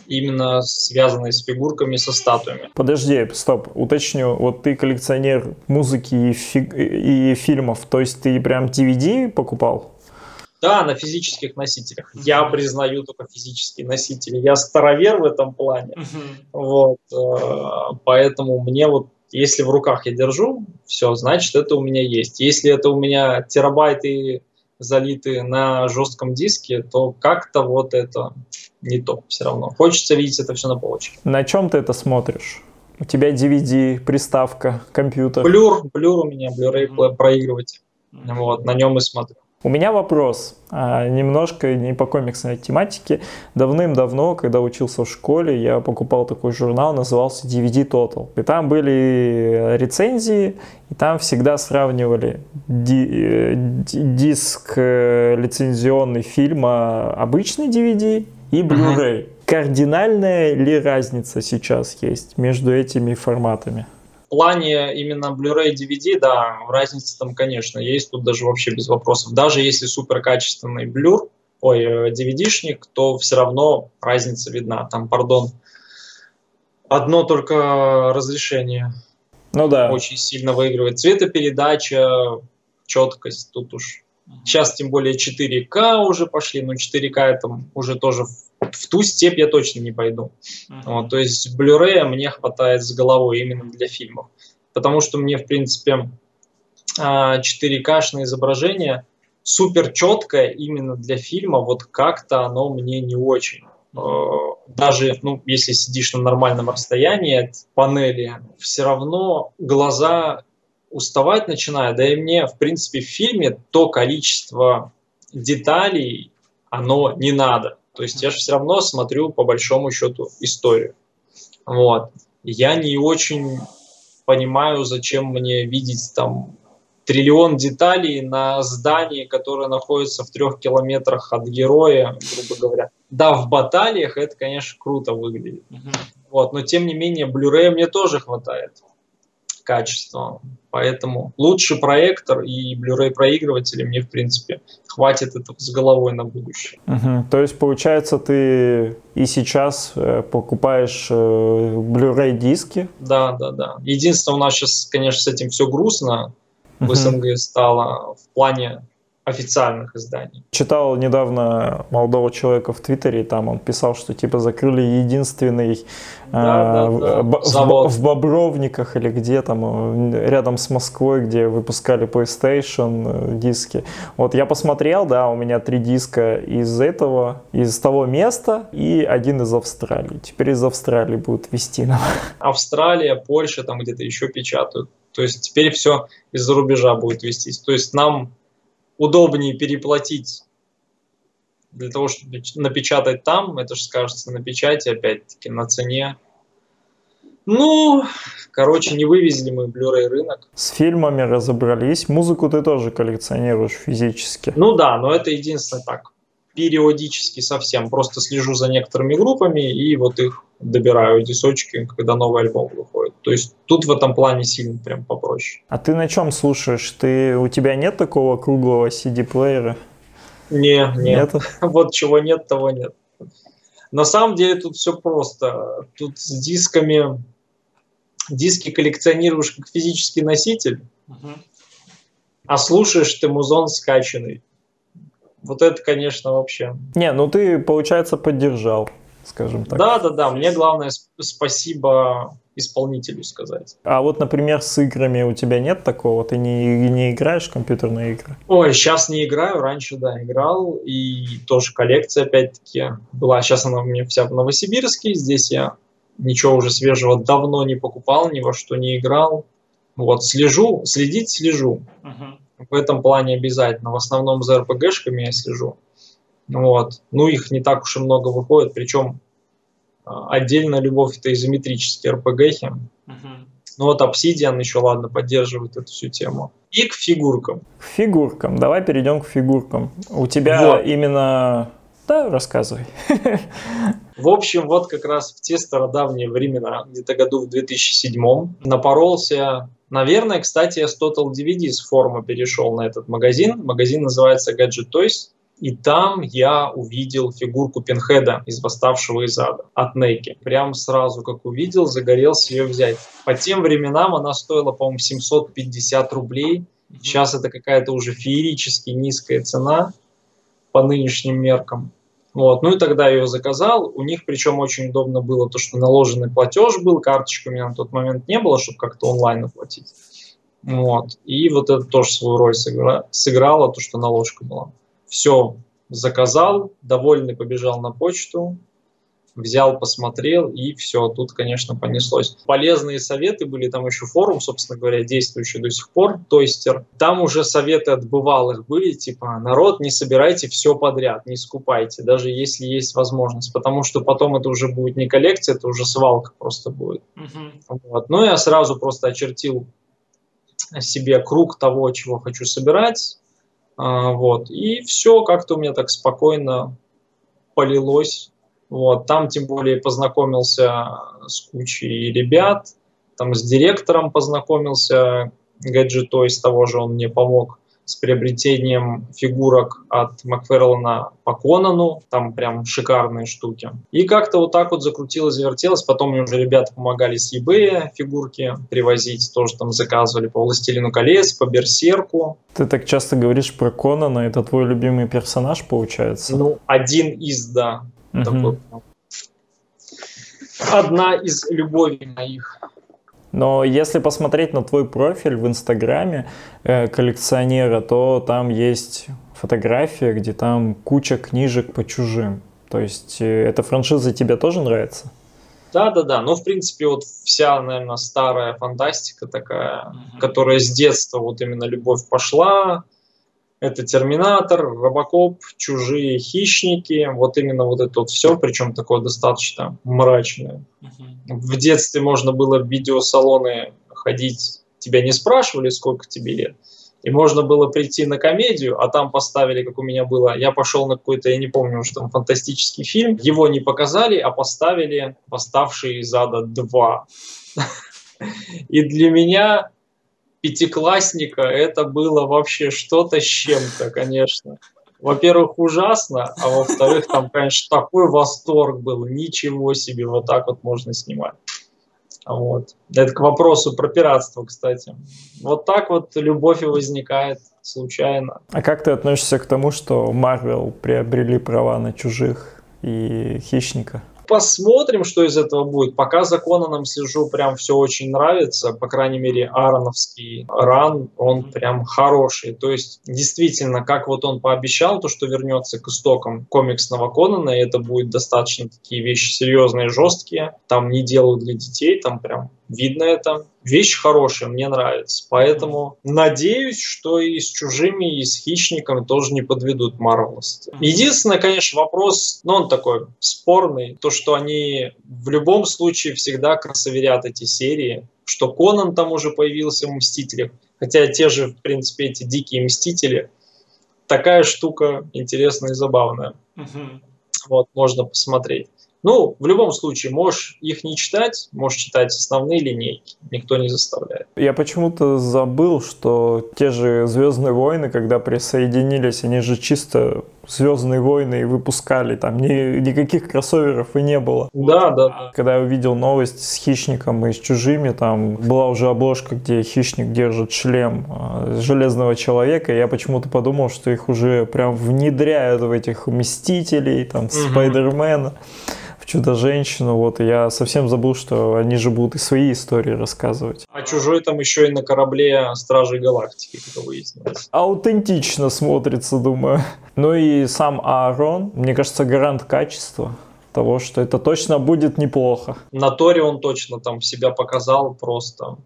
именно связанные с фигурками, со статуями.
Подожди, стоп, уточню. Вот ты коллекционер музыки и, фиг... и фильмов, то есть ты прям DVD покупал?
Да, на физических носителях. Я признаю только физические носители. Я старовер в этом плане. Вот, э, поэтому мне вот, если в руках я держу, все, значит, это у меня есть. Если это у меня терабайты залиты на жестком диске, то как-то вот это не то все равно. Хочется видеть это все на полочке.
На чем ты это смотришь? У тебя DVD, приставка, компьютер?
Блюр, блюр у меня, Blu-ray mm-hmm. проигрыватель. Вот, на нем и смотрю.
У меня вопрос, а, немножко не по комиксной тематике. Давным-давно, когда учился в школе, я покупал такой журнал, назывался DVD Total. И там были рецензии, и там всегда сравнивали ди- диск э, лицензионный фильма обычный DVD и Blu-ray. Uh-huh. Кардинальная ли разница сейчас есть между этими форматами?
В плане именно Blu-ray DVD, да, разница там, конечно, есть, тут даже вообще без вопросов. Даже если суперкачественный блюр, ой, DVD-шник, э, то все равно разница видна. Там, пардон, одно только разрешение
ну да.
очень сильно выигрывает. Цветопередача, четкость тут уж. Сейчас тем более 4К уже пошли, но 4К это уже тоже в ту степь я точно не пойду. Uh-huh. Вот, то есть Blu-ray мне хватает с головой именно для фильмов. Потому что мне, в принципе, 4К-шное а, изображение супер четкое именно для фильма, вот как-то оно мне не очень. Uh-huh. Даже, ну, если сидишь на нормальном расстоянии от панели, все равно глаза уставать начинают. Да и мне, в принципе, в фильме то количество деталей, оно не надо. То есть я же все равно смотрю по большому счету историю. Вот. Я не очень понимаю, зачем мне видеть там триллион деталей на здании, которое находится в трех километрах от героя, грубо говоря. Да, в баталиях это, конечно, круто выглядит. Uh-huh. Вот, но тем не менее, Blu-ray мне тоже хватает качества. Поэтому лучший проектор и Blu-ray проигрыватели мне, в принципе, хватит этого с головой на будущее.
Угу. То есть, получается, ты и сейчас э, покупаешь э, Blu-ray диски?
Да, да, да. Единственное, у нас сейчас, конечно, с этим все грустно в СНГ стало в плане официальных изданий.
Читал недавно молодого человека в Твиттере, там он писал, что типа закрыли единственный да, э, да, да. В, в Бобровниках или где там, рядом с Москвой, где выпускали PlayStation э, диски. Вот я посмотрел, да, у меня три диска из этого, из того места и один из Австралии. Теперь из Австралии будут вести нам.
Австралия, Польша, там где-то еще печатают. То есть теперь все из-за рубежа будет вестись. То есть нам удобнее переплатить для того, чтобы напечатать там, это же скажется на печати, опять-таки, на цене. Ну, короче, не вывезли мы Blu-ray рынок.
С фильмами разобрались. Музыку ты тоже коллекционируешь физически.
Ну да, но это единственное так. Периодически совсем. Просто слежу за некоторыми группами и вот их добираю дисочки, когда новый альбом выходит. То есть тут в этом плане сильно прям попроще.
А ты на чем слушаешь? Ты, у тебя нет такого круглого CD-плеера?
Не, нет. нет. (laughs) Вот чего нет, того нет. На самом деле тут все просто. Тут с дисками диски коллекционируешь как физический носитель, угу. а слушаешь ты музон скачанный. Вот это, конечно, вообще.
Не, ну ты, получается, поддержал скажем так.
Да, да, да. Мне главное спасибо исполнителю сказать.
А вот, например, с играми у тебя нет такого? Ты не, не играешь в компьютерные игры?
Ой, сейчас не играю, раньше, да, играл. И тоже коллекция, опять-таки, была. Сейчас она у меня вся в Новосибирске. Здесь я ничего уже свежего давно не покупал, ни во что не играл. Вот, слежу, следить слежу. Uh-huh. В этом плане обязательно. В основном за РПГшками я слежу. Вот. Ну, их не так уж и много выходит, причем а, отдельно любовь это изометрические RPG. Uh-huh. Ну вот Obsidian еще, ладно, поддерживает эту всю тему. И к фигуркам.
К фигуркам. Давай перейдем к фигуркам. У тебя вот. именно... Да, рассказывай.
В общем, вот как раз в те стародавние времена, где-то году в 2007 напоролся Наверное, кстати, я с Total DVD с форума перешел на этот магазин. Магазин называется Gadget Toys. И там я увидел фигурку Пинхеда из «Восставшего из ада» от Нейки. Прям сразу, как увидел, загорелся ее взять. По тем временам она стоила, по-моему, 750 рублей. Сейчас это какая-то уже феерически низкая цена по нынешним меркам. Вот. Ну и тогда я ее заказал. У них причем очень удобно было то, что наложенный платеж был, карточки у меня на тот момент не было, чтобы как-то онлайн оплатить. Вот. И вот это тоже свою роль сыгра... сыграло, то, что наложка была все заказал, довольный побежал на почту, взял, посмотрел, и все, тут, конечно, понеслось. Полезные советы были, там еще форум, собственно говоря, действующий до сих пор, Тойстер. Там уже советы от бывалых были, типа, народ, не собирайте все подряд, не скупайте, даже если есть возможность, потому что потом это уже будет не коллекция, это уже свалка просто будет. Uh-huh. Вот. Ну, я сразу просто очертил себе круг того, чего хочу собирать, а, вот, и все как-то у меня так спокойно полилось вот, там тем более познакомился с кучей ребят, там с директором познакомился Gadget Toys, того же он мне помог с приобретением фигурок от Макферлана по Конану, там прям шикарные штуки. И как-то вот так вот закрутилось, завертелось, потом мне уже ребята помогали с eBay фигурки привозить, тоже там заказывали по Властелину колец, по Берсерку.
Ты так часто говоришь про Конана, это твой любимый персонаж получается?
Ну, один из, да. Угу. Такой, одна из любовей моих.
Но если посмотреть на твой профиль в Инстаграме э, коллекционера, то там есть фотография, где там куча книжек по чужим. То есть э, эта франшиза тебе тоже нравится?
Да, да, да. Ну, в принципе, вот вся, наверное, старая фантастика такая, mm-hmm. которая с детства вот именно любовь пошла, это Терминатор, Робокоп, Чужие хищники, вот именно вот это вот все, причем такое достаточно мрачное. Uh-huh. В детстве можно было в видеосалоны ходить, тебя не спрашивали, сколько тебе лет, и можно было прийти на комедию, а там поставили, как у меня было, я пошел на какой-то, я не помню, что там фантастический фильм, его не показали, а поставили «Восставшие из ада 2». (laughs) И для меня пятиклассника это было вообще что-то с чем-то, конечно. Во-первых, ужасно, а во-вторых, там, конечно, такой восторг был. Ничего себе, вот так вот можно снимать. Вот. Это к вопросу про пиратство, кстати. Вот так вот любовь и возникает случайно.
А как ты относишься к тому, что Marvel приобрели права на чужих и хищника?
Посмотрим, что из этого будет. Пока за Конаном слежу, прям все очень нравится. По крайней мере, Аароновский ран, он прям хороший. То есть, действительно, как вот он пообещал, то, что вернется к истокам комиксного Конана, и это будет достаточно такие вещи серьезные, жесткие. Там не делают для детей, там прям видно это. Вещь хорошая, мне нравится. Поэтому надеюсь, что и с чужими, и с хищниками тоже не подведут Марвеловцы. Единственное, конечно, вопрос, ну, он такой спорный, то, что они в любом случае всегда красоверят эти серии, что Конан там уже появился в «Мстителях», хотя те же, в принципе, эти дикие «Мстители», такая штука интересная и забавная. Угу. Вот, можно посмотреть. Ну, в любом случае, можешь их не читать, можешь читать основные линейки. Никто не заставляет.
Я почему-то забыл, что те же Звездные войны, когда присоединились, они же чисто Звездные войны и выпускали, там ни, никаких кроссоверов и не было.
Да, да.
Когда я увидел новость с хищником и с чужими, там была уже обложка, где хищник держит шлем э, железного человека, я почему-то подумал, что их уже прям внедряют в этих мстителей, там, угу. Спайдермена. Чудо-женщину, вот, я совсем забыл, что они же будут и свои истории рассказывать.
А Чужой там еще и на корабле Стражей Галактики, как выяснилось.
Аутентично смотрится, думаю. Ну и сам Аарон, мне кажется, гарант качества того, что это точно будет неплохо.
На Торе он точно там себя показал просто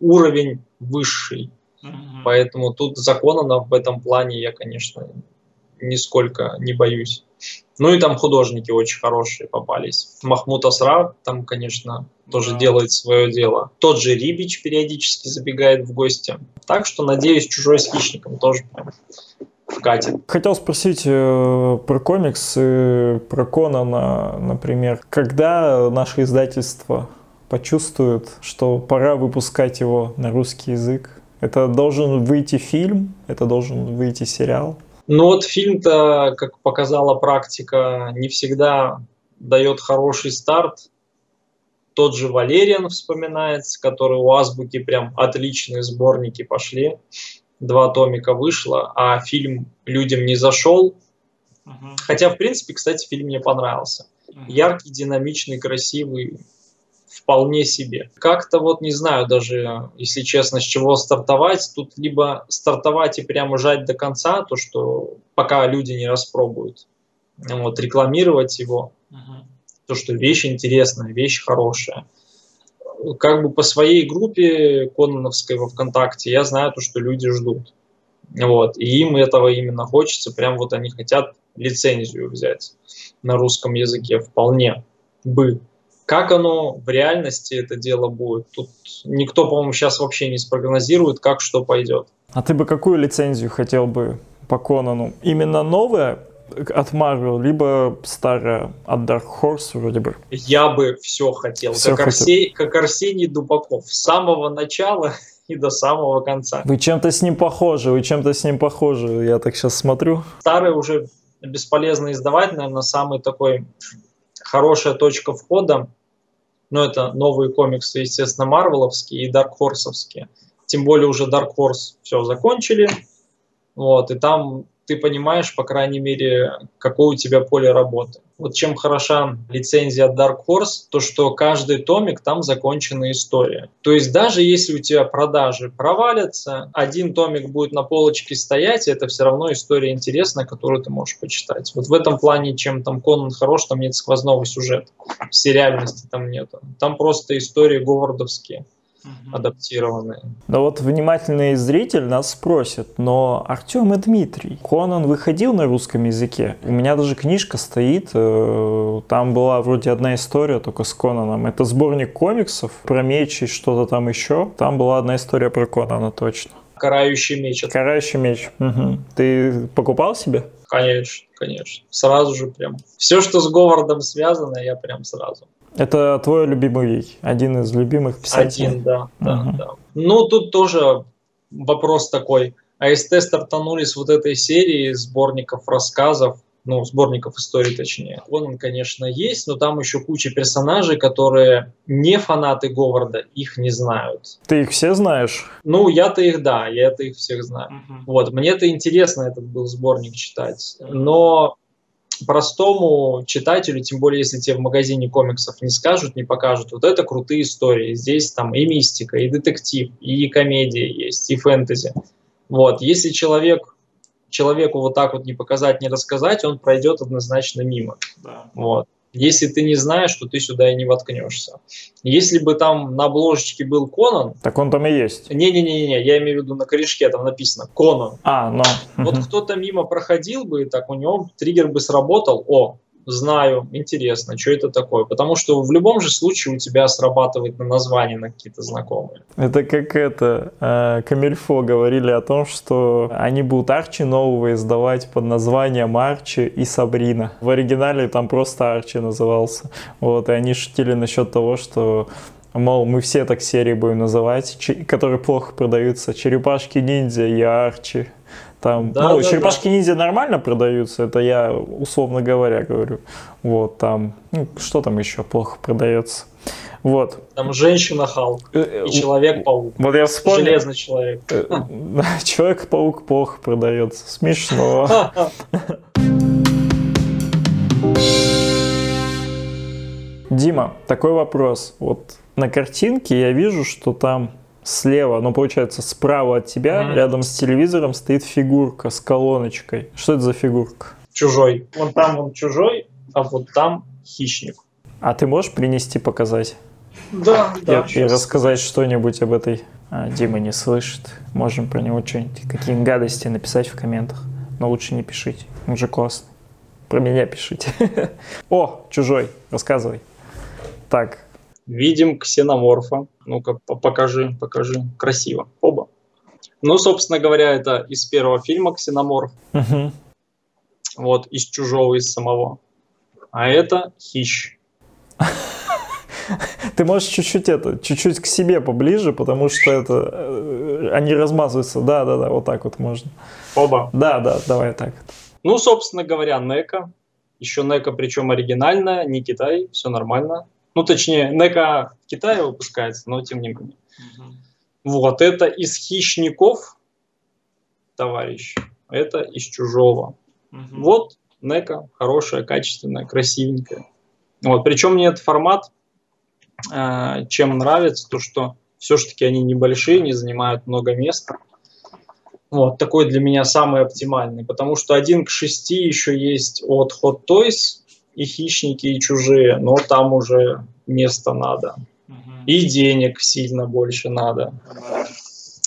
уровень высший. Угу. Поэтому тут закона в этом плане я, конечно, нисколько не боюсь. Ну и там художники очень хорошие попались. Махмуд Асра там, конечно, тоже да. делает свое дело. Тот же Рибич периодически забегает в гости. Так что, надеюсь, чужой с хищником тоже прям вкатит.
Хотел спросить э, про комиксы, про Конана, например. Когда наше издательство почувствует, что пора выпускать его на русский язык? Это должен выйти фильм, это должен выйти сериал?
Но вот фильм-то, как показала практика, не всегда дает хороший старт. Тот же Валериан вспоминается, который у Азбуки прям отличные сборники пошли. Два томика вышло, а фильм людям не зашел. Uh-huh. Хотя, в принципе, кстати, фильм мне понравился. Uh-huh. Яркий, динамичный, красивый, вполне себе. Как-то вот не знаю даже, если честно, с чего стартовать. Тут либо стартовать и прямо жать до конца, то что пока люди не распробуют. вот, рекламировать его, то, что вещь интересная, вещь хорошая. Как бы по своей группе Кононовской во ВКонтакте я знаю то, что люди ждут. Вот, и им этого именно хочется, прям вот они хотят лицензию взять на русском языке, вполне бы. Как оно в реальности это дело будет? Тут никто, по-моему, сейчас вообще не спрогнозирует, как что пойдет.
А ты бы какую лицензию хотел бы по Конану? Именно новая от Marvel, либо старая от Dark Horse вроде бы?
Я бы все хотел, все как, хотел. Арсений, как Арсений Дубаков. С самого начала (laughs) и до самого конца.
Вы чем-то с ним похожи, вы чем-то с ним похожи, я так сейчас смотрю.
Старый уже бесполезно издавать, наверное, самый такой хорошая точка входа, ну, это новые комиксы, естественно, марвеловские и Horse'овские. Тем более уже Dark Horse все закончили, вот, и там ты понимаешь, по крайней мере, какое у тебя поле работы. Вот чем хороша лицензия Dark Horse, то что каждый томик там законченная история. То есть даже если у тебя продажи провалятся, один томик будет на полочке стоять, и это все равно история интересная, которую ты можешь почитать. Вот в этом плане, чем там Конан хорош, там нет сквозного сюжета. Сериальности там нету. Там просто истории говардовские. Адаптированные.
Да вот внимательный зритель нас спросит, но Артем и Дмитрий, Конан выходил на русском языке? У меня даже книжка стоит, э, там была вроде одна история только с Конаном. Это сборник комиксов про меч и что-то там еще. Там была одна история про Конана точно.
Карающий меч.
Карающий меч. Угу. Ты покупал себе?
Конечно, конечно. Сразу же прям. Все, что с Говардом связано, я прям сразу.
Это твой любимый, один из любимых писателей?
Один, да. да, uh-huh. да. Ну, тут тоже вопрос такой. АСТ стартанули с вот этой серии сборников рассказов, ну, сборников истории точнее. Вон он, конечно, есть, но там еще куча персонажей, которые не фанаты Говарда, их не знают.
Ты их все знаешь?
Ну, я-то их, да, я-то их всех знаю. Uh-huh. Вот, мне-то интересно этот был сборник читать, но простому читателю, тем более если тебе в магазине комиксов не скажут, не покажут, вот это крутые истории. Здесь там и мистика, и детектив, и комедия есть, и фэнтези. Вот. Если человек, человеку вот так вот не показать, не рассказать, он пройдет однозначно мимо. Да. Вот. Если ты не знаешь, то ты сюда и не воткнешься. Если бы там на обложечке был Конан...
Так он там и есть.
Не-не-не, я имею в виду на корешке там написано Конан.
А, ну.
Вот кто-то мимо проходил бы, так у него триггер бы сработал. О, знаю, интересно, что это такое. Потому что в любом же случае у тебя срабатывает на название на какие-то знакомые.
Это как это, э, Камильфо говорили о том, что они будут Арчи нового издавать под названием Арчи и Сабрина. В оригинале там просто Арчи назывался. Вот, и они шутили насчет того, что Мол, мы все так серии будем называть, которые плохо продаются. Черепашки-ниндзя и Арчи. Там, да, ну, да, черепашки да. ниндзя нормально продаются, это я условно говоря говорю. Вот, там, ну, что там еще плохо продается. Вот.
Там женщина Халк э, и э, Человек-паук.
Вот я вспомнил.
Железный человек. Э, (laughs)
Человек-паук плохо продается. Смешно. (laughs) Дима, такой вопрос. Вот на картинке я вижу, что там слева, ну, получается, справа от тебя, mm-hmm. рядом с телевизором, стоит фигурка с колоночкой. Что это за фигурка?
Чужой. Вон там он чужой, а вот там хищник.
А ты можешь принести, показать?
Да, да.
И, и рассказать что-нибудь об этой... А, Дима не слышит. Можем про него что-нибудь, какие гадости написать в комментах. Но лучше не пишите. Он же классный. Про меня пишите. (laughs) О, чужой, рассказывай. Так,
Видим ксеноморфа. Ну-ка, покажи, покажи. Красиво. Оба. Ну, собственно говоря, это из первого фильма «Ксеноморф». Угу. Вот, из «Чужого», из самого. А это «Хищ». (laughs)
Ты можешь чуть-чуть это, чуть-чуть к себе поближе, потому что это, э, они размазываются. Да, да, да, вот так вот можно.
Оба.
Да, да, давай так.
Ну, собственно говоря, Нека. Еще Нека, причем оригинальная, не Китай, все нормально. Ну, точнее, НЭКа в Китае выпускается, но тем не менее. Угу. Вот, это из хищников, товарищ, это из чужого. Угу. Вот НЭКа, хорошая, качественная, красивенькая. Вот, причем мне этот формат э, чем нравится, то что все-таки они небольшие, не занимают много места. Вот, такой для меня самый оптимальный, потому что один к шести еще есть от Hot Toys и хищники, и чужие, но там уже место надо. И денег сильно больше надо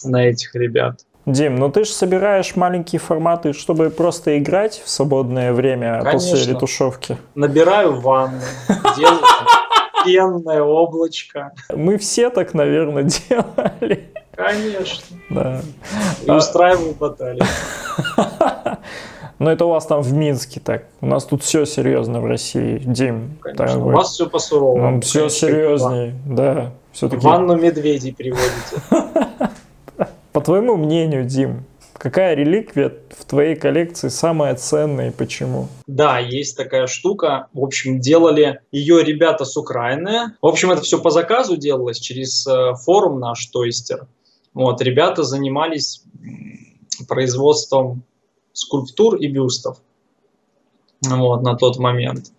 на этих ребят.
Дим, ну ты же собираешь маленькие форматы, чтобы просто играть в свободное время Конечно. после ретушевки.
Набираю ванну, делаю пенное облачко.
Мы все так, наверное, (laughs) делали.
Конечно.
Да.
И устраиваю баталии. (laughs)
Но это у вас там в Минске так. У нас тут все серьезно в России, Дим.
Конечно, у вас все по-суровому.
Все серьезнее, да.
Все-таки... Ванну медведей приводите. (laughs)
По твоему мнению, Дим, какая реликвия в твоей коллекции самая ценная и почему?
Да, есть такая штука. В общем, делали ее ребята с Украины. В общем, это все по заказу делалось через э, форум наш Тойстер. Вот, ребята занимались производством скульптур и бюстов вот, на тот момент.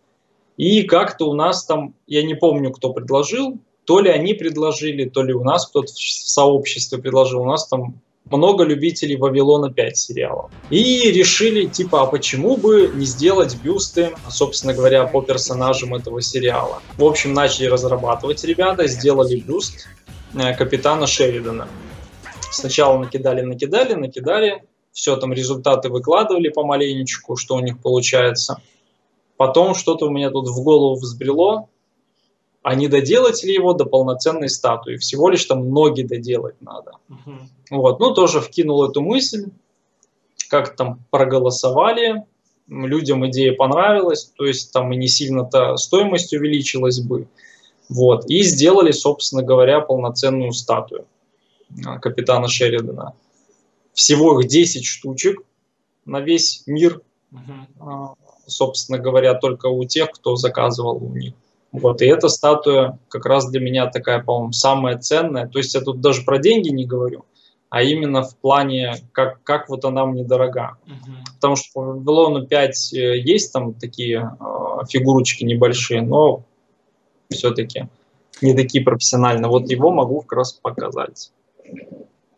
И как-то у нас там, я не помню, кто предложил, то ли они предложили, то ли у нас кто-то в сообществе предложил. У нас там много любителей Вавилона 5 сериала. И решили, типа, а почему бы не сделать бюсты, собственно говоря, по персонажам этого сериала. В общем, начали разрабатывать ребята, сделали бюст э, капитана Шеридана. Сначала накидали, накидали, накидали, все там результаты выкладывали помаленечку, что у них получается. Потом что-то у меня тут в голову взбрело, а не доделать ли его до полноценной статуи? Всего лишь там ноги доделать надо. Uh-huh. Вот, ну тоже вкинул эту мысль, как там проголосовали, людям идея понравилась, то есть там и не сильно-то стоимость увеличилась бы. Вот, и сделали, собственно говоря, полноценную статую а, капитана Шеридана всего их 10 штучек на весь мир, uh-huh. собственно говоря, только у тех, кто заказывал у них. Вот, и эта статуя как раз для меня такая, по-моему, самая ценная. То есть я тут даже про деньги не говорю, а именно в плане, как, как вот она мне дорога. Uh-huh. Потому что по Вавилону 5 э, есть там такие э, фигурочки небольшие, но все-таки не такие профессиональные. Вот его могу как раз показать.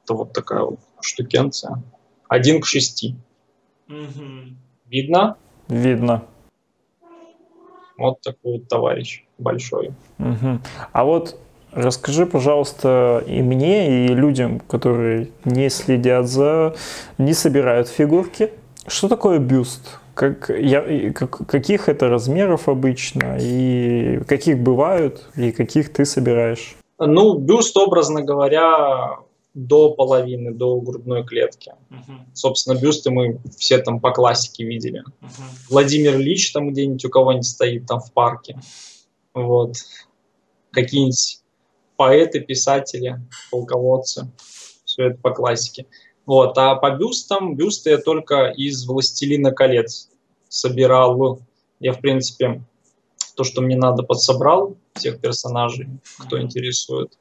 Это вот такая вот штукенция. Один к шести. Угу. Видно?
Видно.
Вот такой вот товарищ большой.
Угу. А вот расскажи, пожалуйста, и мне, и людям, которые не следят за, не собирают фигурки, что такое бюст? Как, я, как, каких это размеров обычно, и каких бывают, и каких ты собираешь?
Ну, бюст, образно говоря, до половины, до грудной клетки. Uh-huh. Собственно, бюсты мы все там по классике видели. Uh-huh. Владимир Ильич там где-нибудь у кого-нибудь стоит там в парке. Вот. Какие-нибудь поэты, писатели, полководцы. Все это по классике. Вот. А по бюстам, бюсты я только из «Властелина колец» собирал. Я, в принципе, то, что мне надо, подсобрал всех персонажей, кто интересует.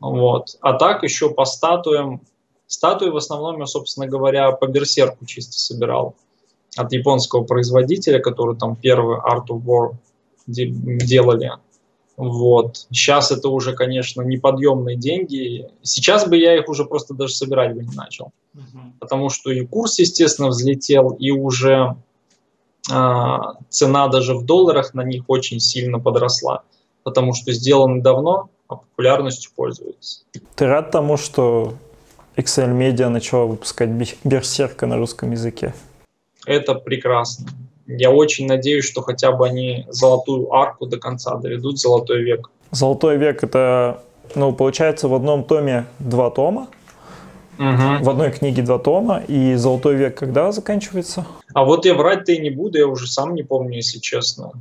Вот. А так еще по статуям. Статуи в основном я, собственно говоря, по берсерку чисто собирал. От японского производителя, который там первый Art of War делали. Вот. Сейчас это уже, конечно, неподъемные деньги. Сейчас бы я их уже просто даже собирать бы не начал. Uh-huh. Потому что и курс, естественно, взлетел, и уже э, цена даже в долларах на них очень сильно подросла. Потому что сделаны давно, а популярностью пользуется.
Ты рад тому, что XL Media начала выпускать Берсерка на русском языке?
Это прекрасно. Я очень надеюсь, что хотя бы они золотую арку до конца доведут, золотой век.
Золотой век это, ну, получается, в одном томе два тома, Угу. В одной книге два тома, и «Золотой век» когда заканчивается?
А вот я врать-то и не буду, я уже сам не помню, если честно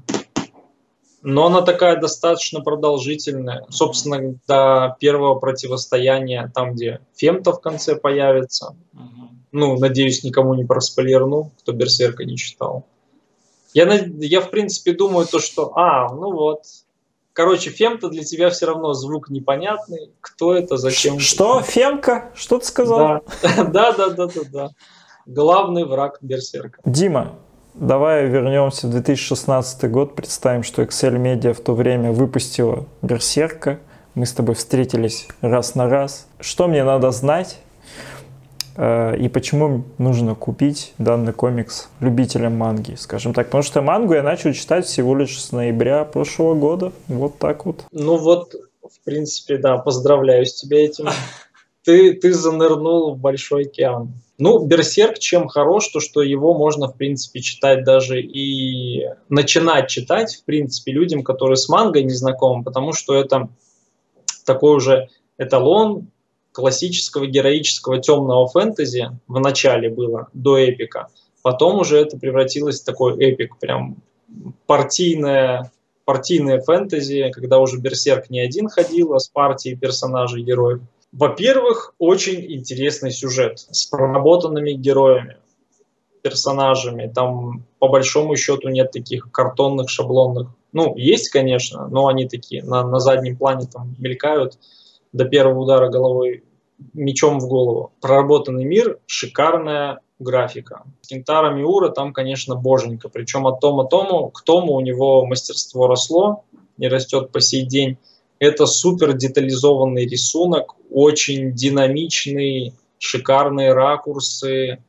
но она такая достаточно продолжительная. Собственно, до первого противостояния, там, где Фемта в конце появится. Угу. Ну, надеюсь, никому не проспойлерну, кто Берсерка не читал. Я, я, в принципе, думаю то, что, а, ну вот, короче, Фемта для тебя все равно звук непонятный. Кто это, зачем?
Что? Фемка? Что ты сказал?
Да, (laughs) да, да, да, да, да. Главный враг Берсерка.
Дима, Давай вернемся в 2016 год, представим, что Excel Media в то время выпустила Берсерка. Мы с тобой встретились раз на раз. Что мне надо знать, э, и почему нужно купить данный комикс любителям манги, скажем так. Потому что мангу я начал читать всего лишь с ноября прошлого года. Вот так вот.
Ну вот, в принципе, да, поздравляю с тебя этим. (laughs) Ты, ты занырнул в большой океан. Ну, Берсерк чем хорош, то что его можно, в принципе, читать даже и начинать читать, в принципе, людям, которые с мангой не знакомы, потому что это такой уже эталон классического героического темного фэнтези в начале было, до эпика. Потом уже это превратилось в такой эпик, прям партийное, партийное фэнтези, когда уже Берсерк не один ходил, а с партией персонажей, героев. Во-первых, очень интересный сюжет с проработанными героями, персонажами. Там по большому счету нет таких картонных, шаблонных. Ну, есть, конечно, но они такие на, на заднем плане там мелькают до первого удара головой мечом в голову. Проработанный мир, шикарная графика. Кентара Миура там, конечно, боженька. Причем от Тома Тому к Тому у него мастерство росло и растет по сей день. Это супер детализованный рисунок, очень динамичный, шикарные ракурсы,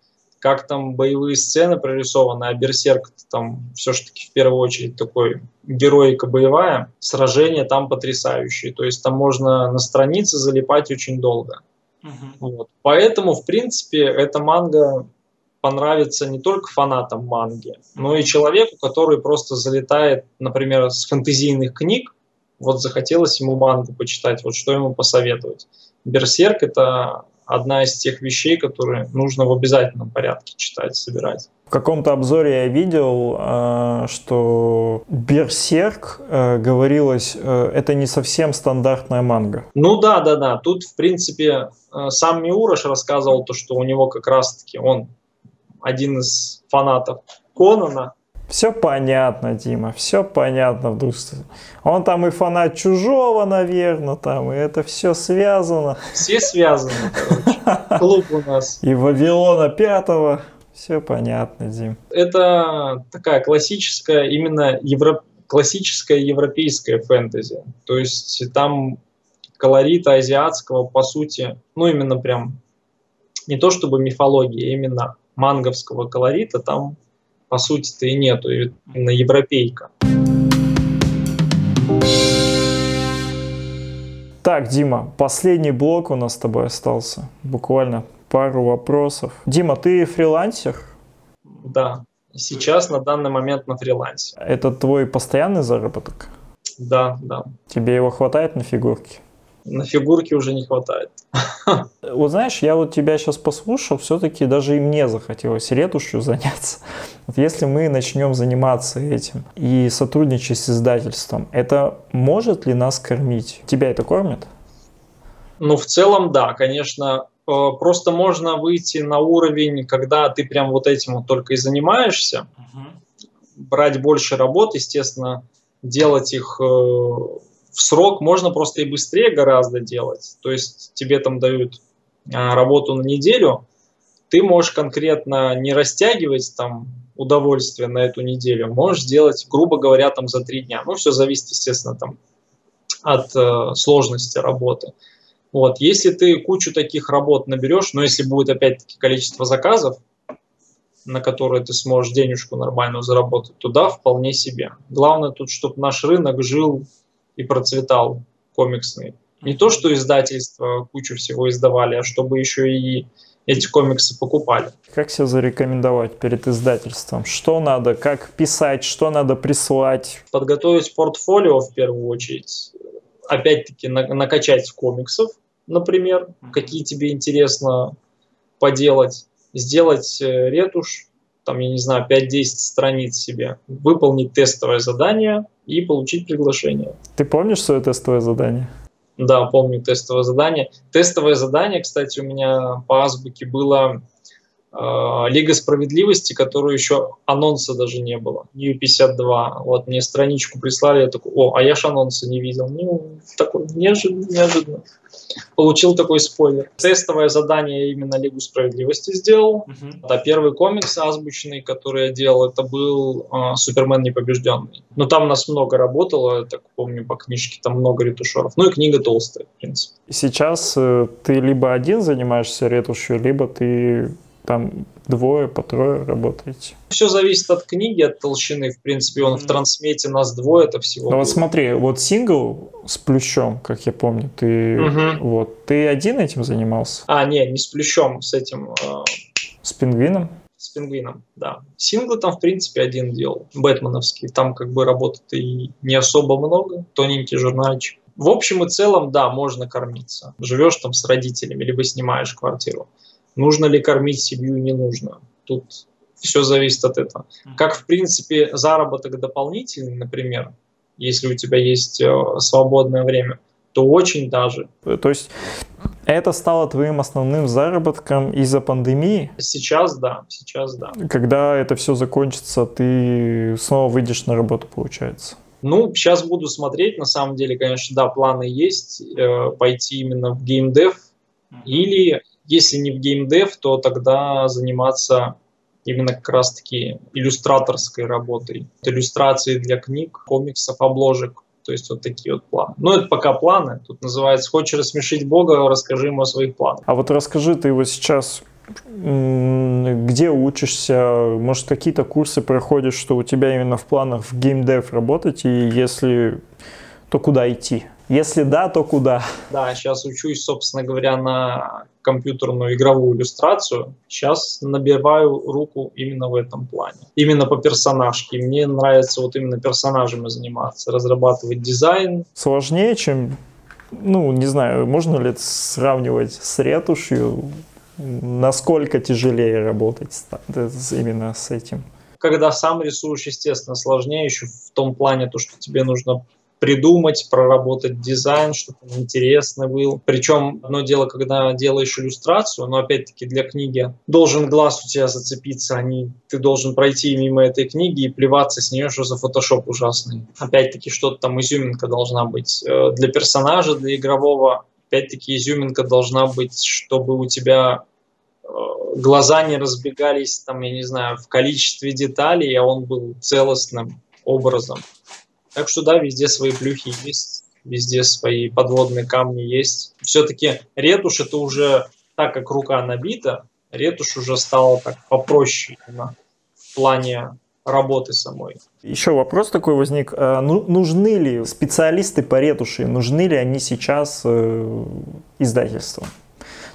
как там боевые сцены прорисованы, а Берсерк там все-таки в первую очередь такой героика боевая, сражения там потрясающие, то есть там можно на странице залипать очень долго. Угу. Вот. Поэтому, в принципе, эта манга понравится не только фанатам манги, но и человеку, который просто залетает, например, с фэнтезийных книг, вот захотелось ему мангу почитать, вот что ему посоветовать. Берсерк – это одна из тех вещей, которые нужно в обязательном порядке читать, собирать.
В каком-то обзоре я видел, э, что Берсерк э, говорилось, э, это не совсем стандартная манга.
Ну да, да, да. Тут, в принципе, сам Миурош рассказывал то, что у него как раз-таки он один из фанатов Конана,
все понятно, Дима, все понятно. Вдруг. Он там и фанат чужого, наверное, там, и это все связано.
Все связаны, короче. (laughs) Клуб у нас.
И Вавилона пятого. Все понятно, Дим.
Это такая классическая, именно евро... классическая европейская фэнтези. То есть там колорита азиатского, по сути, ну именно прям не то чтобы мифология, а именно манговского колорита там по сути-то и нету, именно европейка.
Так, Дима, последний блок у нас с тобой остался. Буквально пару вопросов. Дима, ты фрилансер?
Да, сейчас на данный момент на фрилансе.
Это твой постоянный заработок?
Да, да.
Тебе его хватает на фигурки?
На фигурке уже не хватает. (laughs)
Вот знаешь, я вот тебя сейчас послушал, все-таки даже и мне захотелось ретушью (laughs) заняться. Вот если мы начнем заниматься этим и сотрудничать с издательством, это может ли нас кормить? Тебя это кормит?
Ну, в целом, да, конечно. Э, просто можно выйти на уровень, когда ты прям вот этим вот только и занимаешься, угу. брать больше работ, естественно, делать их э, в срок можно просто и быстрее гораздо делать. То есть тебе там дают а, работу на неделю, ты можешь конкретно не растягивать там удовольствие на эту неделю, можешь сделать, грубо говоря, там за три дня. Ну, все зависит, естественно, там от э, сложности работы. Вот, если ты кучу таких работ наберешь, но если будет опять-таки количество заказов, на которые ты сможешь денежку нормальную заработать, туда вполне себе. Главное тут, чтобы наш рынок жил и процветал комиксный. Не то, что издательства кучу всего издавали, а чтобы еще и эти комиксы покупали.
Как себя зарекомендовать перед издательством? Что надо, как писать, что надо прислать?
Подготовить портфолио в первую очередь. Опять-таки на, накачать комиксов, например, какие тебе интересно поделать. Сделать э, ретушь, там, я не знаю, 5-10 страниц себе. Выполнить тестовое задание – и получить приглашение.
Ты помнишь свое тестовое задание?
Да, помню тестовое задание. Тестовое задание, кстати, у меня по азбуке было Лига справедливости, которую еще анонса даже не было. New52. Вот мне страничку прислали, я такой, о, а я ж анонса не видел. Ну, такой неожиданно, неожиданно. Получил такой спойлер. Тестовое задание именно Лигу справедливости сделал. Uh-huh. Да, первый комикс азбучный, который я делал, это был э, Супермен непобежденный. Но там нас много работало, я так помню по книжке, там много ретушеров. Ну и книга толстая, в принципе.
Сейчас э, ты либо один занимаешься ретушью, либо ты там двое, по трое работаете?
Все зависит от книги, от толщины. В принципе, он в трансмете нас двое, это всего.
Ну вот смотри, вот сингл с плющом, как я помню, ты mm-hmm. вот ты один этим занимался?
А, не, не с плющом, с этим. Э...
С пингвином?
С пингвином, да. Синглы там, в принципе, один делал, бэтменовский. Там как бы работы и не особо много, тоненький журнальчик. В общем и целом, да, можно кормиться. Живешь там с родителями, либо снимаешь квартиру. Нужно ли кормить семью, не нужно. Тут все зависит от этого. Как, в принципе, заработок дополнительный, например, если у тебя есть э, свободное время, то очень даже.
То есть это стало твоим основным заработком из-за пандемии?
Сейчас да, сейчас да.
Когда это все закончится, ты снова выйдешь на работу, получается?
Ну, сейчас буду смотреть. На самом деле, конечно, да, планы есть э, пойти именно в геймдев mm-hmm. или если не в геймдев, то тогда заниматься именно как раз-таки иллюстраторской работой. Иллюстрации для книг, комиксов, обложек. То есть вот такие вот планы. Но это пока планы. Тут называется «Хочешь рассмешить Бога, расскажи ему о своих планах».
А вот расскажи, ты его сейчас где учишься, может какие-то курсы проходишь, что у тебя именно в планах в геймдев работать, и если, то куда идти? Если да, то куда?
Да, сейчас учусь, собственно говоря, на компьютерную игровую иллюстрацию. Сейчас набиваю руку именно в этом плане. Именно по персонажке. Мне нравится вот именно персонажами заниматься, разрабатывать дизайн.
Сложнее, чем, ну, не знаю, можно ли это сравнивать с ретушью? Насколько тяжелее работать именно с этим?
Когда сам рисуешь, естественно, сложнее еще в том плане, то, что тебе нужно придумать, проработать дизайн, чтобы он интересный был. Причем одно дело, когда делаешь иллюстрацию, но опять-таки для книги должен глаз у тебя зацепиться, а не ты должен пройти мимо этой книги и плеваться с нее, что за фотошоп ужасный. Опять-таки что-то там изюминка должна быть. Э, для персонажа, для игрового, опять-таки изюминка должна быть, чтобы у тебя э, глаза не разбегались, там, я не знаю, в количестве деталей, а он был целостным образом. Так что да, везде свои плюхи есть, везде свои подводные камни есть. Все-таки ретушь это уже, так как рука набита, ретушь уже стала так попроще именно в плане работы самой.
Еще вопрос такой возник. А, ну, нужны ли специалисты по ретуши, нужны ли они сейчас э, издательствам?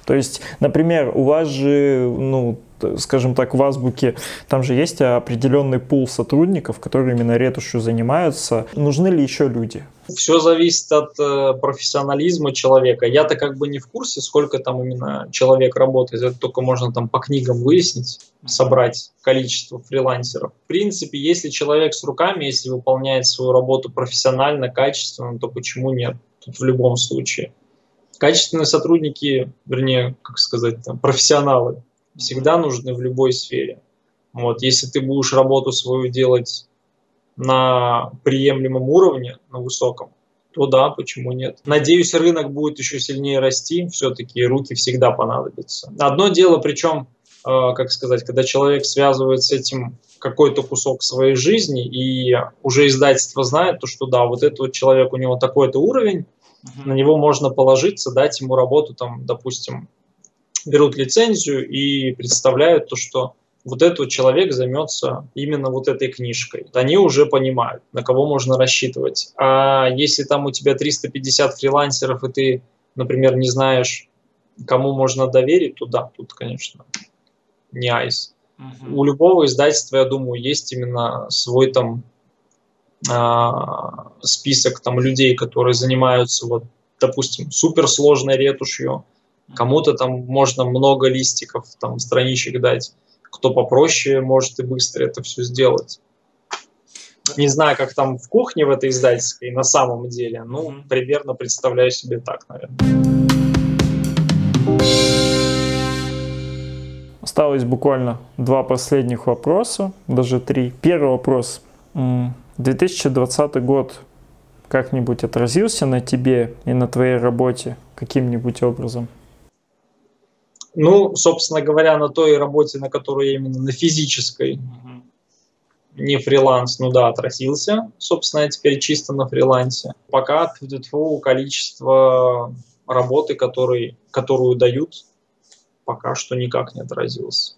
То есть, например, у вас же, ну, скажем так, в Азбуке, там же есть определенный пул сотрудников, которые именно ретушью занимаются. Нужны ли еще люди?
Все зависит от э, профессионализма человека. Я-то как бы не в курсе, сколько там именно человек работает. Это только можно там по книгам выяснить, собрать количество фрилансеров. В принципе, если человек с руками, если выполняет свою работу профессионально, качественно, то почему нет? Тут в любом случае. Качественные сотрудники, вернее, как сказать, там, профессионалы, всегда нужны в любой сфере. Вот, если ты будешь работу свою делать на приемлемом уровне, на высоком, то да, почему нет. Надеюсь, рынок будет еще сильнее расти, все-таки руки всегда понадобятся. Одно дело, причем, э, как сказать, когда человек связывает с этим какой-то кусок своей жизни, и уже издательство знает, то, что да, вот этот вот человек, у него такой-то уровень. На него можно положиться, дать ему работу, там, допустим, берут лицензию и представляют то, что вот этот человек займется именно вот этой книжкой. Они уже понимают, на кого можно рассчитывать. А если там у тебя 350 фрилансеров, и ты, например, не знаешь, кому можно доверить, то да, тут, конечно, не айс. Угу. У любого издательства, я думаю, есть именно свой там список там людей, которые занимаются вот, допустим, суперсложной ретушью, Кому-то там можно много листиков, там страничек дать. Кто попроще, может и быстро это все сделать. Не знаю, как там в кухне в этой издательской на самом деле. Ну, примерно представляю себе так, наверное.
Осталось буквально два последних вопроса, даже три. Первый вопрос. 2020 год как-нибудь отразился на тебе и на твоей работе каким-нибудь образом?
Ну, собственно говоря, на той работе, на которой именно на физической, не фриланс, ну да, отразился. Собственно, я теперь чисто на фрилансе. Пока ТФУ количество работы, который, которую дают, пока что никак не отразился.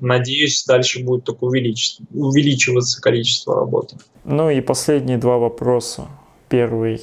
Надеюсь, дальше будет только увеличиваться количество работы.
Ну и последние два вопроса. Первый,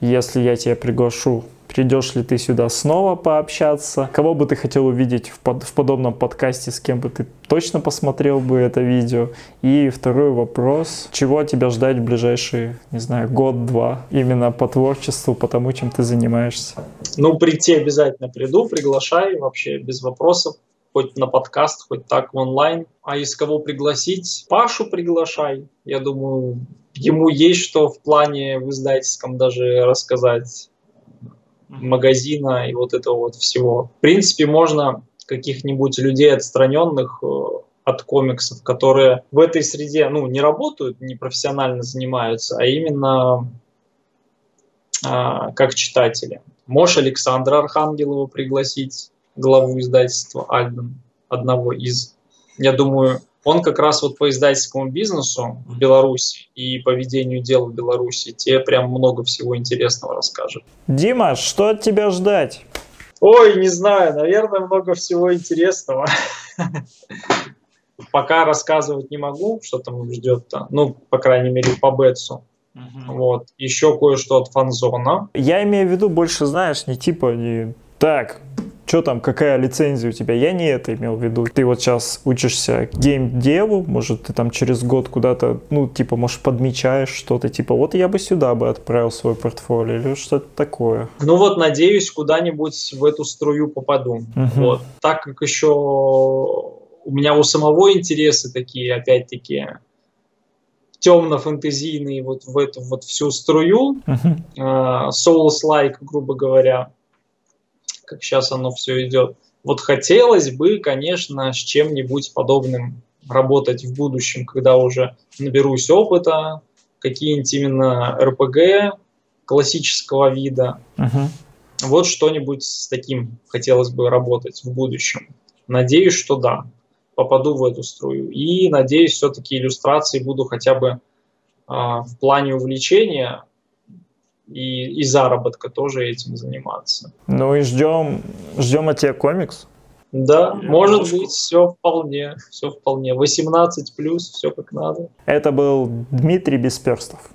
если я тебя приглашу, придешь ли ты сюда снова пообщаться? Кого бы ты хотел увидеть в, под, в подобном подкасте, с кем бы ты точно посмотрел бы это видео? И второй вопрос, чего тебя ждать в ближайшие, не знаю, год-два, именно по творчеству, по тому, чем ты занимаешься?
Ну, прийти обязательно приду, приглашаю, вообще без вопросов хоть на подкаст, хоть так в онлайн. А из кого пригласить? Пашу приглашай. Я думаю, ему есть что в плане в издательском даже рассказать магазина и вот этого вот всего. В принципе, можно каких-нибудь людей отстраненных э, от комиксов, которые в этой среде, ну, не работают, не профессионально занимаются, а именно а, как читатели. Можешь Александра Архангелова пригласить, главу издательства Альбин, одного из. Я думаю, он как раз вот по издательскому бизнесу в Беларуси и по ведению дел в Беларуси тебе прям много всего интересного расскажет.
Дима, что от тебя ждать?
Ой, не знаю, наверное, много всего интересного. (laughs) Пока рассказывать не могу, что там ждет-то. Ну, по крайней мере, по Бетсу. Угу. Вот. Еще кое-что от фанзона.
Я имею в виду больше, знаешь, не типа не так, что там, какая лицензия у тебя. Я не это имел в виду. Ты вот сейчас учишься гейм-деву, может, ты там через год куда-то, ну, типа, может, подмечаешь что-то, типа, вот я бы сюда бы отправил свой портфолио или что-то такое.
Ну вот, надеюсь, куда-нибудь в эту струю попаду. Угу. Вот. Так как еще у меня у самого интересы такие, опять-таки, темно-фэнтезийные вот в эту вот всю струю, uh-huh. uh, Souls-like, грубо говоря, как сейчас оно все идет. Вот хотелось бы, конечно, с чем-нибудь подобным работать в будущем, когда уже наберусь опыта, какие-нибудь именно РПГ классического вида. Uh-huh. Вот что-нибудь с таким хотелось бы работать в будущем. Надеюсь, что да, попаду в эту струю. И надеюсь, все-таки иллюстрации буду хотя бы э, в плане увлечения и, и заработка тоже этим заниматься.
Ну и ждем, ждем от тебя комикс.
Да, Я может немножко. быть, все вполне, все вполне. 18 плюс, все как надо.
Это был Дмитрий Бесперстов.